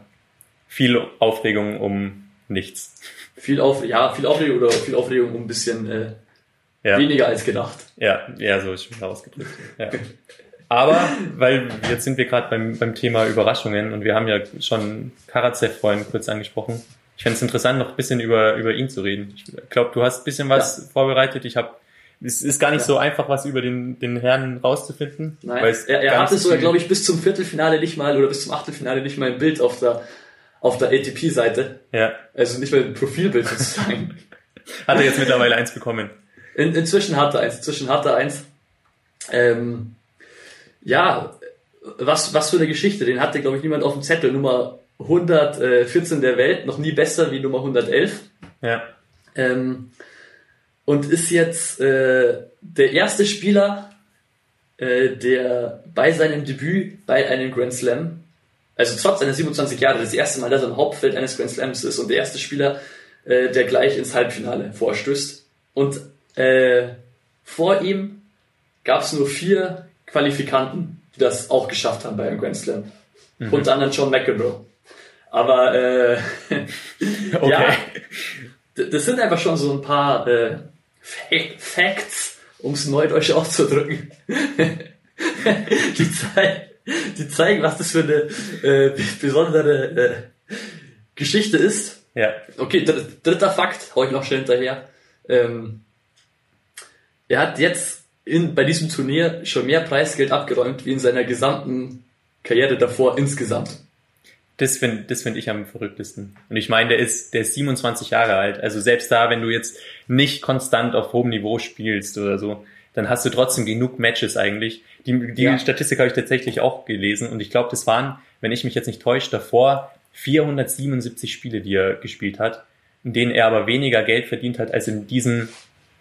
Viel Aufregung um nichts. Viel auf, ja, viel Aufregung oder viel Aufregung um ein bisschen äh, Ja, weniger als gedacht. ja, ja, so ist schon ausgedrückt. Ja. Aber, weil jetzt sind wir gerade beim, beim Thema Überraschungen und wir haben ja schon Karatsev vorhin kurz angesprochen. Ich fände es interessant, noch ein bisschen über, über ihn zu reden. Ich glaube, du hast ein bisschen was vorbereitet. Ich habe es ist gar nicht so einfach, was über den, den Herrn rauszufinden. Nein, er, er hatte sogar, glaube ich, bis zum Viertelfinale nicht mal oder bis zum Achtelfinale nicht mal ein Bild auf der, auf der ATP-Seite. Ja, Also nicht mal ein Profilbild sozusagen. hat er jetzt mittlerweile eins bekommen. In, inzwischen hat er eins, inzwischen hat er eins. Ähm, ja, was, was für eine Geschichte. Den hatte, glaube ich, niemand auf dem Zettel. Nummer 114 der Welt, noch nie besser wie Nummer 111. Ja, Ähm, und ist jetzt äh, der erste Spieler, äh, der bei seinem Debüt bei einem Grand Slam, also trotz seiner 27 Jahre, das erste Mal, dass er im Hauptfeld eines Grand Slams ist und der erste Spieler, äh, der gleich ins Halbfinale vorstößt. Und äh, vor ihm gab es nur vier Qualifikanten, die das auch geschafft haben bei einem Grand Slam. Unter anderem John McEnroe. Aber äh, okay. ja, das sind einfach schon so ein paar äh, Fa- Facts, um es neudeutsch auszudrücken. die, zei die zeigen, was das für eine äh, besondere äh, Geschichte ist. Ja, Okay, dr dritter Fakt, hau ich noch schnell hinterher. Ähm, er hat jetzt in, bei diesem Turnier schon mehr Preisgeld abgeräumt wie in seiner gesamten Karriere davor insgesamt. Das finde das find ich am verrücktesten. Und ich meine, der ist, der ist 27 Jahre alt. Also selbst da, wenn du jetzt nicht konstant auf hohem Niveau spielst oder so, dann hast du trotzdem genug Matches eigentlich. Die, die Ja. Statistik habe ich tatsächlich auch gelesen und ich glaube, das waren, wenn ich mich jetzt nicht täusche, davor 477 Spiele, die er gespielt hat, in denen er aber weniger Geld verdient hat als in diesen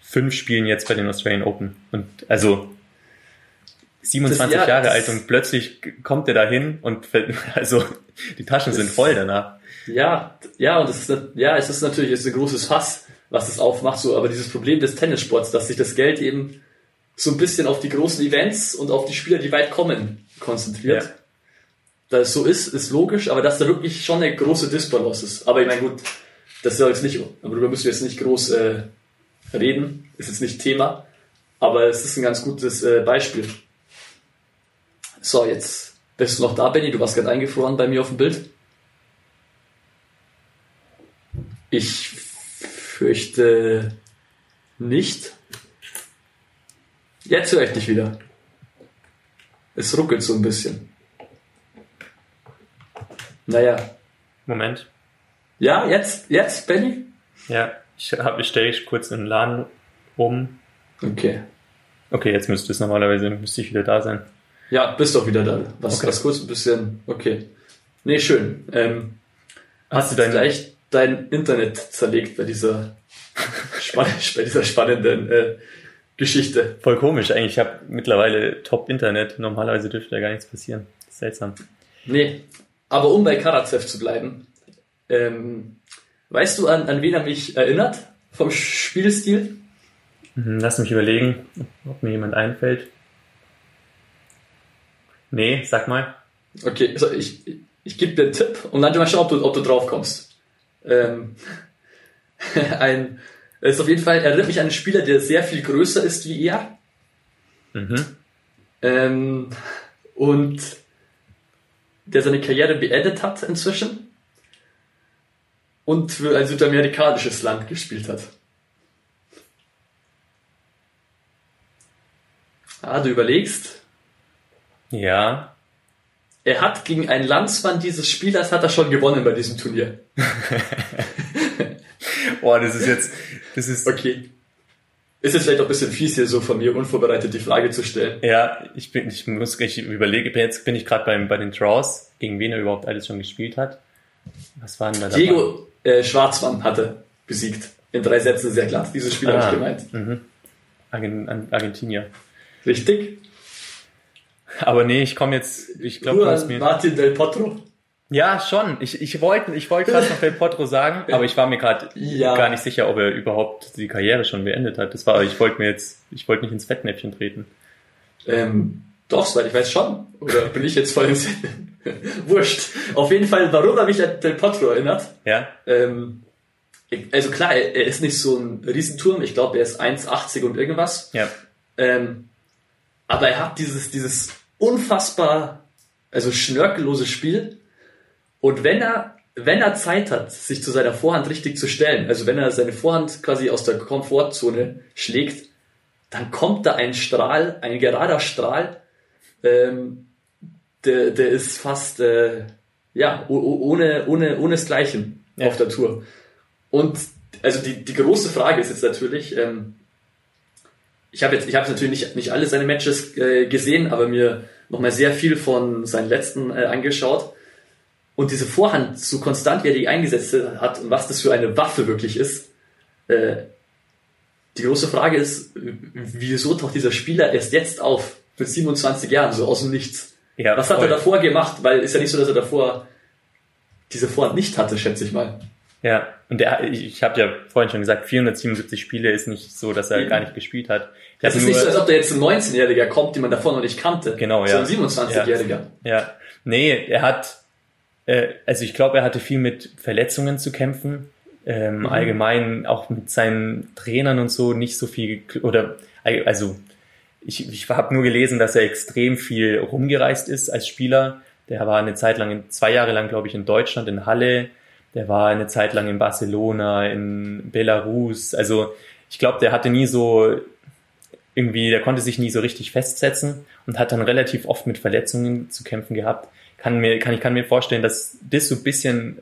fünf Spielen jetzt bei den Australian Open. Und also 27 Das- ja, Jahre alt und plötzlich kommt er dahin und also die Taschen sind voll danach. Ja, ja, und es ist, ja, es ist natürlich es ist ein großes Fass, was es aufmacht, so, aber dieses Problem des Tennissports, dass sich das Geld eben so ein bisschen auf die großen Events und auf die Spieler, die weit kommen, konzentriert. Ja. Dass es so ist, ist logisch, aber dass da wirklich schon eine große Disbalance ist. Aber ich meine, gut, das ist jetzt nicht, darüber müssen wir jetzt nicht groß äh, reden, ist jetzt nicht Thema, aber es ist ein ganz gutes äh, Beispiel. So, jetzt bist du noch da, Benny, du warst gerade eingefroren bei mir auf dem Bild. Ich fürchte nicht. Jetzt höre ich dich wieder. Es ruckelt so ein bisschen. Naja. Moment. Ja, jetzt, jetzt, Benny? Ja, ich stelle ich kurz den Laden um. Okay. Okay, jetzt müsste es normalerweise müsste ich wieder da sein. Ja, bist doch wieder da. Was, Okay. was kurz ein bisschen, okay. Nee, schön. Ähm, Hast du dein, gleich dein Internet zerlegt bei dieser, bei dieser spannenden äh, Geschichte. voll komisch eigentlich? Ich habe mittlerweile Top Internet. Normalerweise dürfte da gar nichts passieren. Seltsam. Nee, aber um bei Karatsev zu bleiben, ähm, weißt du, an, an wen er mich erinnert vom Spielstil? Mhm, Lass mich überlegen, ob mir jemand einfällt. Nee, sag mal. Okay, also ich, ich gebe dir einen Tipp und dann mal schauen, ob du, ob du drauf kommst. Ähm, ein, es ist auf jeden Fall, er erinnert mich an einen Spieler, der sehr viel größer ist wie er. Mhm. Ähm, und der seine Karriere beendet hat inzwischen und für ein südamerikanisches Land gespielt hat. Ah, du überlegst. Ja. Er hat gegen einen Landsmann dieses Spielers hat er schon gewonnen bei diesem Turnier. Boah, das ist jetzt, das ist, Okay. Ist jetzt vielleicht auch ein bisschen fies hier so von mir unvorbereitet die Frage zu stellen. ja, ich bin, ich muss, ich überlege, jetzt bin ich gerade beim, bei den Draws, gegen wen er überhaupt alles schon gespielt hat. Was waren da? Diego äh, Schwarzmann hatte besiegt. In drei Sätzen sehr klar. Dieses Spiel habe Ah. ich gemeint. Mhm. Argentinier. Richtig? Aber nee, ich komme jetzt, ich glaube, du hast Juan mir, Martin del Potro. Ja, schon. Ich, ich wollte ich wollte gerade noch Del Potro sagen, aber ich war mir gerade Ja. gar nicht sicher, ob er überhaupt die Karriere schon beendet hat. Das war, ich wollte mir jetzt, ich wollte nicht ins Fettnäpfchen treten. Ähm, Doch, soweit ich weiß schon. Oder bin ich jetzt voll ins Wurscht. Auf jeden Fall, warum er mich an Del Potro erinnert. Ja, Ähm, also klar, er er ist nicht so ein Riesenturm. Ich glaube, er ist 1,80 und irgendwas. ja, Ähm, aber er hat dieses, dieses unfassbar, also schnörkellose Spiel. Und wenn er, wenn er Zeit hat, sich zu seiner Vorhand richtig zu stellen, also wenn er seine Vorhand quasi aus der Komfortzone schlägt, dann kommt da ein Strahl, ein gerader Strahl, ähm, der, der ist fast, äh, ja, ohne, ohne, Desgleichen Ja. auf der Tour. Und also die, die große Frage ist jetzt natürlich, ähm, ich habe jetzt, ich habe natürlich nicht, nicht alle seine Matches äh, gesehen, aber mir nochmal sehr viel von seinen letzten äh, angeschaut. Und diese Vorhand, so konstant wie er die eingesetzt hat und was das für eine Waffe wirklich ist, äh, die große Frage ist, wieso taucht dieser Spieler erst jetzt auf, mit 27 Jahren, so aus dem Nichts? ja. Was hat voll. er davor gemacht? Weil ist ja nicht so, dass er davor diese Vorhand nicht hatte, schätze ich mal. Ja, und der, ich, ich habe ja vorhin schon gesagt, 477 Spiele ist nicht so, dass er Eben. gar nicht gespielt hat. Ich Es ist nicht so, als ob da jetzt ein 19-Jähriger kommt, den man davor noch nicht kannte. Genau, ja. So ein 27-Jähriger. Ja, nee, er hat, äh, also ich glaube, er hatte viel mit Verletzungen zu kämpfen. Ähm, Mhm. Allgemein auch mit seinen Trainern und so nicht so viel, oder also ich, ich habe nur gelesen, dass er extrem viel rumgereist ist als Spieler. Der war eine Zeit lang, zwei Jahre lang, glaube ich, in Deutschland, in Halle. Der war eine Zeit lang in Barcelona, in Belarus. Also ich glaube, der hatte nie so irgendwie, der konnte sich nie so richtig festsetzen und hat dann relativ oft mit Verletzungen zu kämpfen gehabt. Kann mir, kann, ich kann mir vorstellen, dass das so ein bisschen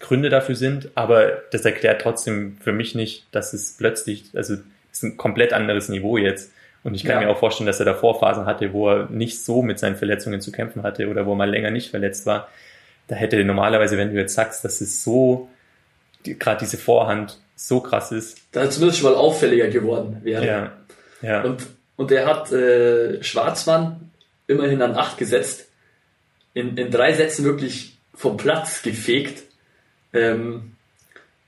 Gründe dafür sind, aber das erklärt trotzdem für mich nicht, dass es plötzlich, also es ist ein komplett anderes Niveau jetzt. Und ich kann Ja. mir auch vorstellen, dass er davor Phasen hatte, wo er nicht so mit seinen Verletzungen zu kämpfen hatte oder wo er mal länger nicht verletzt war. Da hätte normalerweise, wenn du jetzt sagst, dass es so, die, gerade diese Vorhand so krass ist. Da ist zumindest schon mal auffälliger geworden wäre. Ja, ja, Und, und er hat äh, Schwarzmann immerhin an 8 gesetzt, in, in drei Sätzen wirklich vom Platz gefegt. Ähm,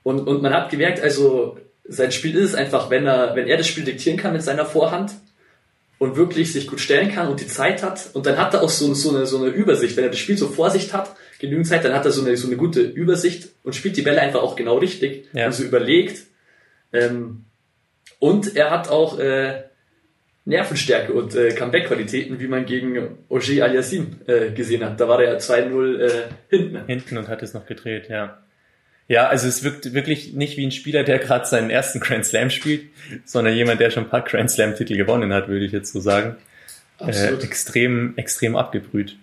und, und man hat gemerkt, also sein Spiel ist es einfach, wenn er, wenn er das Spiel diktieren kann mit seiner Vorhand und wirklich sich gut stellen kann und die Zeit hat und dann hat er auch so, so, eine, so eine Übersicht, wenn er das Spiel so vor sich hat, genügend Zeit, dann hat er so eine, so eine gute Übersicht und spielt die Bälle einfach auch genau richtig Ja. und so überlegt. Ähm, und er hat auch äh, Nervenstärke und äh, Comeback-Qualitäten, wie man gegen Ogier Aliassim äh, gesehen hat. Da war er ja 2-0 äh, hinten. hinten und hat es noch gedreht, ja. Ja, also es wirkt wirklich nicht wie ein Spieler, der gerade seinen ersten Grand Slam spielt, sondern jemand, der schon ein paar Grand Slam-Titel gewonnen hat, würde ich jetzt so sagen. Äh, Absolut. extrem, extrem abgebrüht.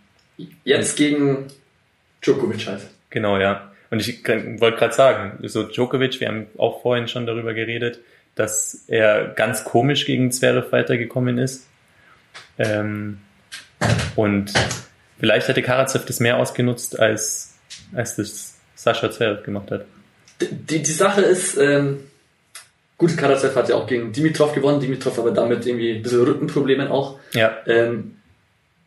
Jetzt gegen Djokovic halt. Genau, ja. Und ich wollte gerade sagen, so Djokovic, wir haben auch vorhin schon darüber geredet, dass er ganz komisch gegen Zverev weitergekommen ist. Ähm, und vielleicht hätte Karatsev das mehr ausgenutzt, als, als das Sascha Zverev gemacht hat. Die, die Sache ist, ähm, gut, Karatsev hat ja auch gegen Dimitrov gewonnen, Dimitrov aber damit irgendwie ein bisschen Rückenproblemen auch. Ja, Ähm,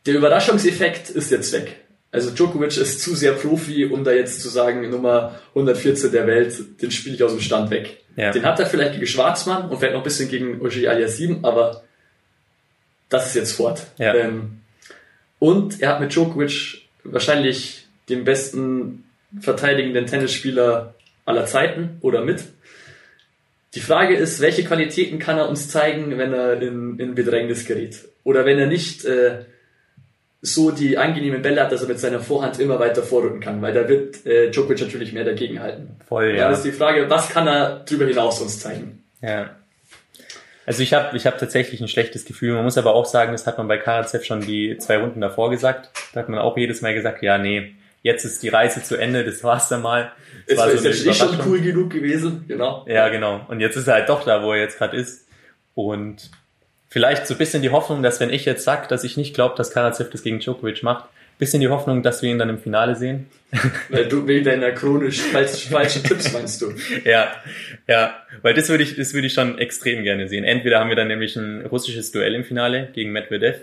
der Überraschungseffekt ist jetzt weg. Also Djokovic ist zu sehr Profi, um da jetzt zu sagen, Nummer 114 der Welt, den spiele ich aus dem Stand weg. Ja. Den hat er vielleicht gegen Schwarzmann und vielleicht noch ein bisschen gegen Ogier Aliassim, aber das ist jetzt fort. Ja. Ähm, und er hat mit Djokovic wahrscheinlich den besten verteidigenden Tennisspieler aller Zeiten oder mit. Die Frage ist, welche Qualitäten kann er uns zeigen, wenn er in, in Bedrängnis gerät? Oder wenn er nicht äh, so die angenehmen Bälle hat, dass er mit seiner Vorhand immer weiter vorrücken kann, weil da wird äh, Djokovic natürlich mehr dagegen halten. voll, Dann ja. ist die Frage, was kann er darüber hinaus uns zeigen? Ja. Also ich habe ich hab tatsächlich ein schlechtes Gefühl. Man muss aber auch sagen, das hat man bei Karatsev schon die zwei Runden davor gesagt. Da hat man auch jedes Mal gesagt, ja, nee, jetzt ist die Reise zu Ende, das war's dann mal. Das Es war war so ja nicht schon cool genug gewesen, genau. Ja, genau. Und jetzt ist er halt doch da, wo er jetzt gerade ist. Und vielleicht so ein bisschen die Hoffnung, dass wenn ich jetzt sag, dass ich nicht glaube, dass Karatsev das gegen Djokovic macht, bisschen die Hoffnung, dass wir ihn dann im Finale sehen. Weil du wegen deiner chronisch falsch, falschen Tipps meinst du. Ja, ja, weil das würde ich, das würde ich schon extrem gerne sehen. Entweder haben wir dann nämlich ein russisches Duell im Finale gegen Medvedev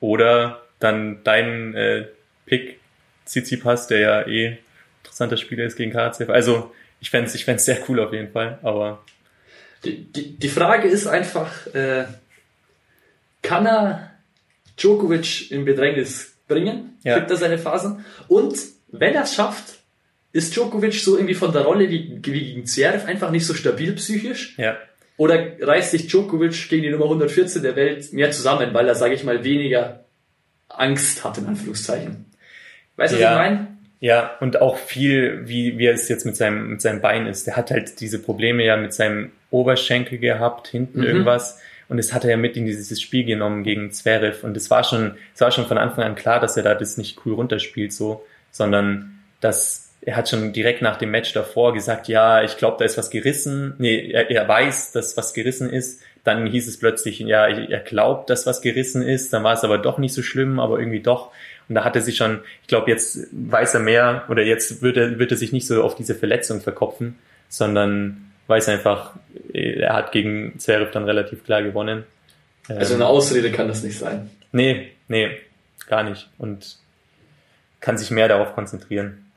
oder dann dein äh, Pick Tsitsipas, der ja eh interessanter Spieler ist gegen Karatsev. Also ich fände ich fänd's sehr cool auf jeden Fall, aber Die, die, die Frage ist einfach, äh, kann er Djokovic in Bedrängnis bringen, Ja. kriegt er seine Phasen. Und wenn er es schafft, ist Djokovic so irgendwie von der Rolle wie, wie gegen Zverev einfach nicht so stabil psychisch. Ja. Oder reißt sich Djokovic gegen die Nummer 114 der Welt mehr zusammen, weil er, sage ich mal, weniger Angst hat, in Anführungszeichen. Weißt du, was Ja. ich meine? Ja, und auch viel, wie, wie er es jetzt mit seinem, mit seinem Bein ist. Der hat halt diese Probleme ja mit seinem Oberschenkel gehabt, hinten Mhm. irgendwas. Und das hat er ja mit in dieses Spiel genommen gegen Zverev. Und es war schon, es war schon von Anfang an klar, dass er da das nicht cool runterspielt, so, sondern dass er hat schon direkt nach dem Match davor gesagt, ja, ich glaube, da ist was gerissen. Nee, er, er weiß, dass was gerissen ist. Dann hieß es plötzlich, ja, er glaubt, dass was gerissen ist. Dann war es aber doch nicht so schlimm, aber irgendwie doch. Und da hat er sich schon, ich glaube, jetzt weiß er mehr oder jetzt wird er, wird er sich nicht so auf diese Verletzung verkopfen, sondern weiß einfach, er hat gegen Zverev dann relativ klar gewonnen. Also Ähm, eine Ausrede kann das nicht sein. Nee, nee, gar nicht. Und kann sich mehr darauf konzentrieren.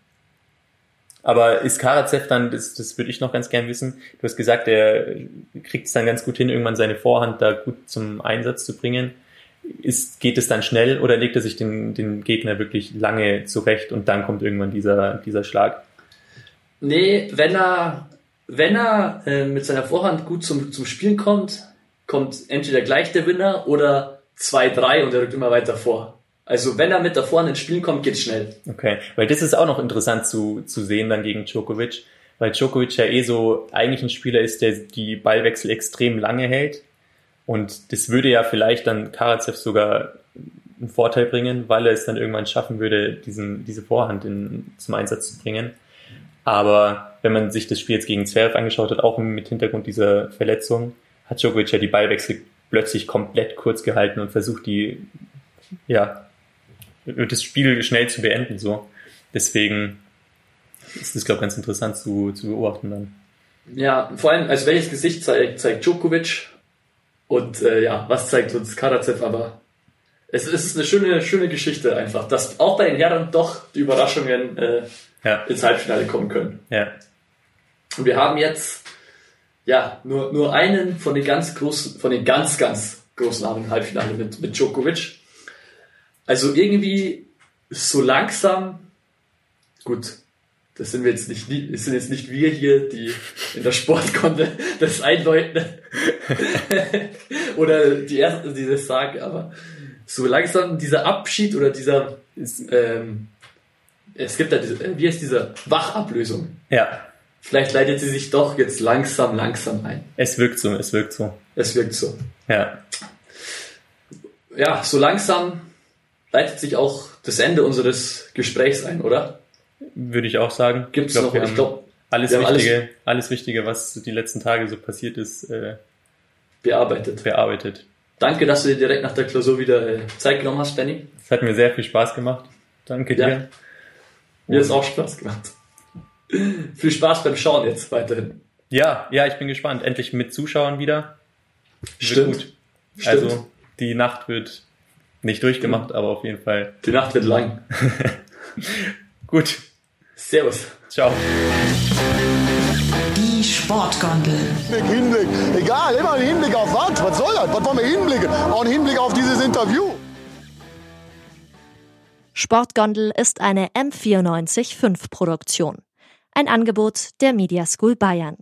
Aber ist Karatsev dann, das, das würde ich noch ganz gern wissen, du hast gesagt, er kriegt es dann ganz gut hin, irgendwann seine Vorhand da gut zum Einsatz zu bringen. Ist, geht es dann schnell oder legt er sich den, den Gegner wirklich lange zurecht und dann kommt irgendwann dieser, dieser Schlag? Nee, wenn er, wenn er äh, mit seiner Vorhand gut zum, zum Spielen kommt, kommt entweder gleich der Winner oder 2-3 und er rückt immer weiter vor. Also wenn er mit der Vorhand ins Spielen kommt, geht's schnell. Okay, weil das ist auch noch interessant zu, zu sehen dann gegen Djokovic, weil Djokovic ja eh so eigentlich ein Spieler ist, der die Ballwechsel extrem lange hält und das würde ja vielleicht dann Karatsev sogar einen Vorteil bringen, weil er es dann irgendwann schaffen würde, diesen, diese Vorhand in, zum Einsatz zu bringen. Aber wenn man sich das Spiel jetzt gegen Zverev angeschaut hat, auch mit Hintergrund dieser Verletzung, hat Djokovic ja die Ballwechsel plötzlich komplett kurz gehalten und versucht die, ja, das Spiel schnell zu beenden, so. Deswegen ist das, glaube ich, ganz interessant zu, zu beobachten dann. Ja, vor allem, also welches Gesicht zeigt, zeigt Djokovic und äh, ja, was zeigt uns Karatsev, aber es, es ist eine schöne, schöne Geschichte einfach, dass auch bei den Herren doch die Überraschungen äh, Ja, ins Halbfinale kommen können. ja, Und wir haben jetzt ja nur, nur einen von den ganz großen, von den ganz, ganz großen Namen im Halbfinale mit, mit Djokovic. Also irgendwie so langsam, gut, das sind wir jetzt nicht, das sind jetzt nicht wir hier, die in der Sportkonde das einläuten oder die ersten, die das sagen, aber so langsam dieser Abschied oder dieser, ähm, es gibt ja diese, äh, wie heißt dieser Wachablösung. ja. Vielleicht leitet sie sich doch jetzt langsam, langsam ein. Es wirkt so, es wirkt so. Es wirkt so. Ja, Ja, so langsam leitet sich auch das Ende unseres Gesprächs ein, oder? Würde ich auch sagen. Ich glaub, noch, wir ich glaube, alles haben alles- Wichtige, alles, Wichtige, was die letzten Tage so passiert ist, äh, bearbeitet. bearbeitet. Danke, dass du dir direkt nach der Klausur wieder äh, Zeit genommen hast, Benny. Es hat mir sehr viel Spaß gemacht. Danke Ja. dir. Mir hat es auch Spaß gemacht. Viel Spaß beim Schauen jetzt weiterhin. Ja, ja, ich bin gespannt. Endlich mit Zuschauern wieder. Stimmt. gut. Stimmt. Also die Nacht wird nicht durchgemacht, aber auf jeden Fall Die Nacht wird lang. gut. Servus. Ciao. Die Sportgondel. Hinblick, egal, immer ein Hinblick auf was? Was soll das? Was wollen wir hinblicken? Auch ein Hinblick auf dieses Interview. Sportgondel ist eine M945 Produktion. Ein Angebot der Media School Bayern.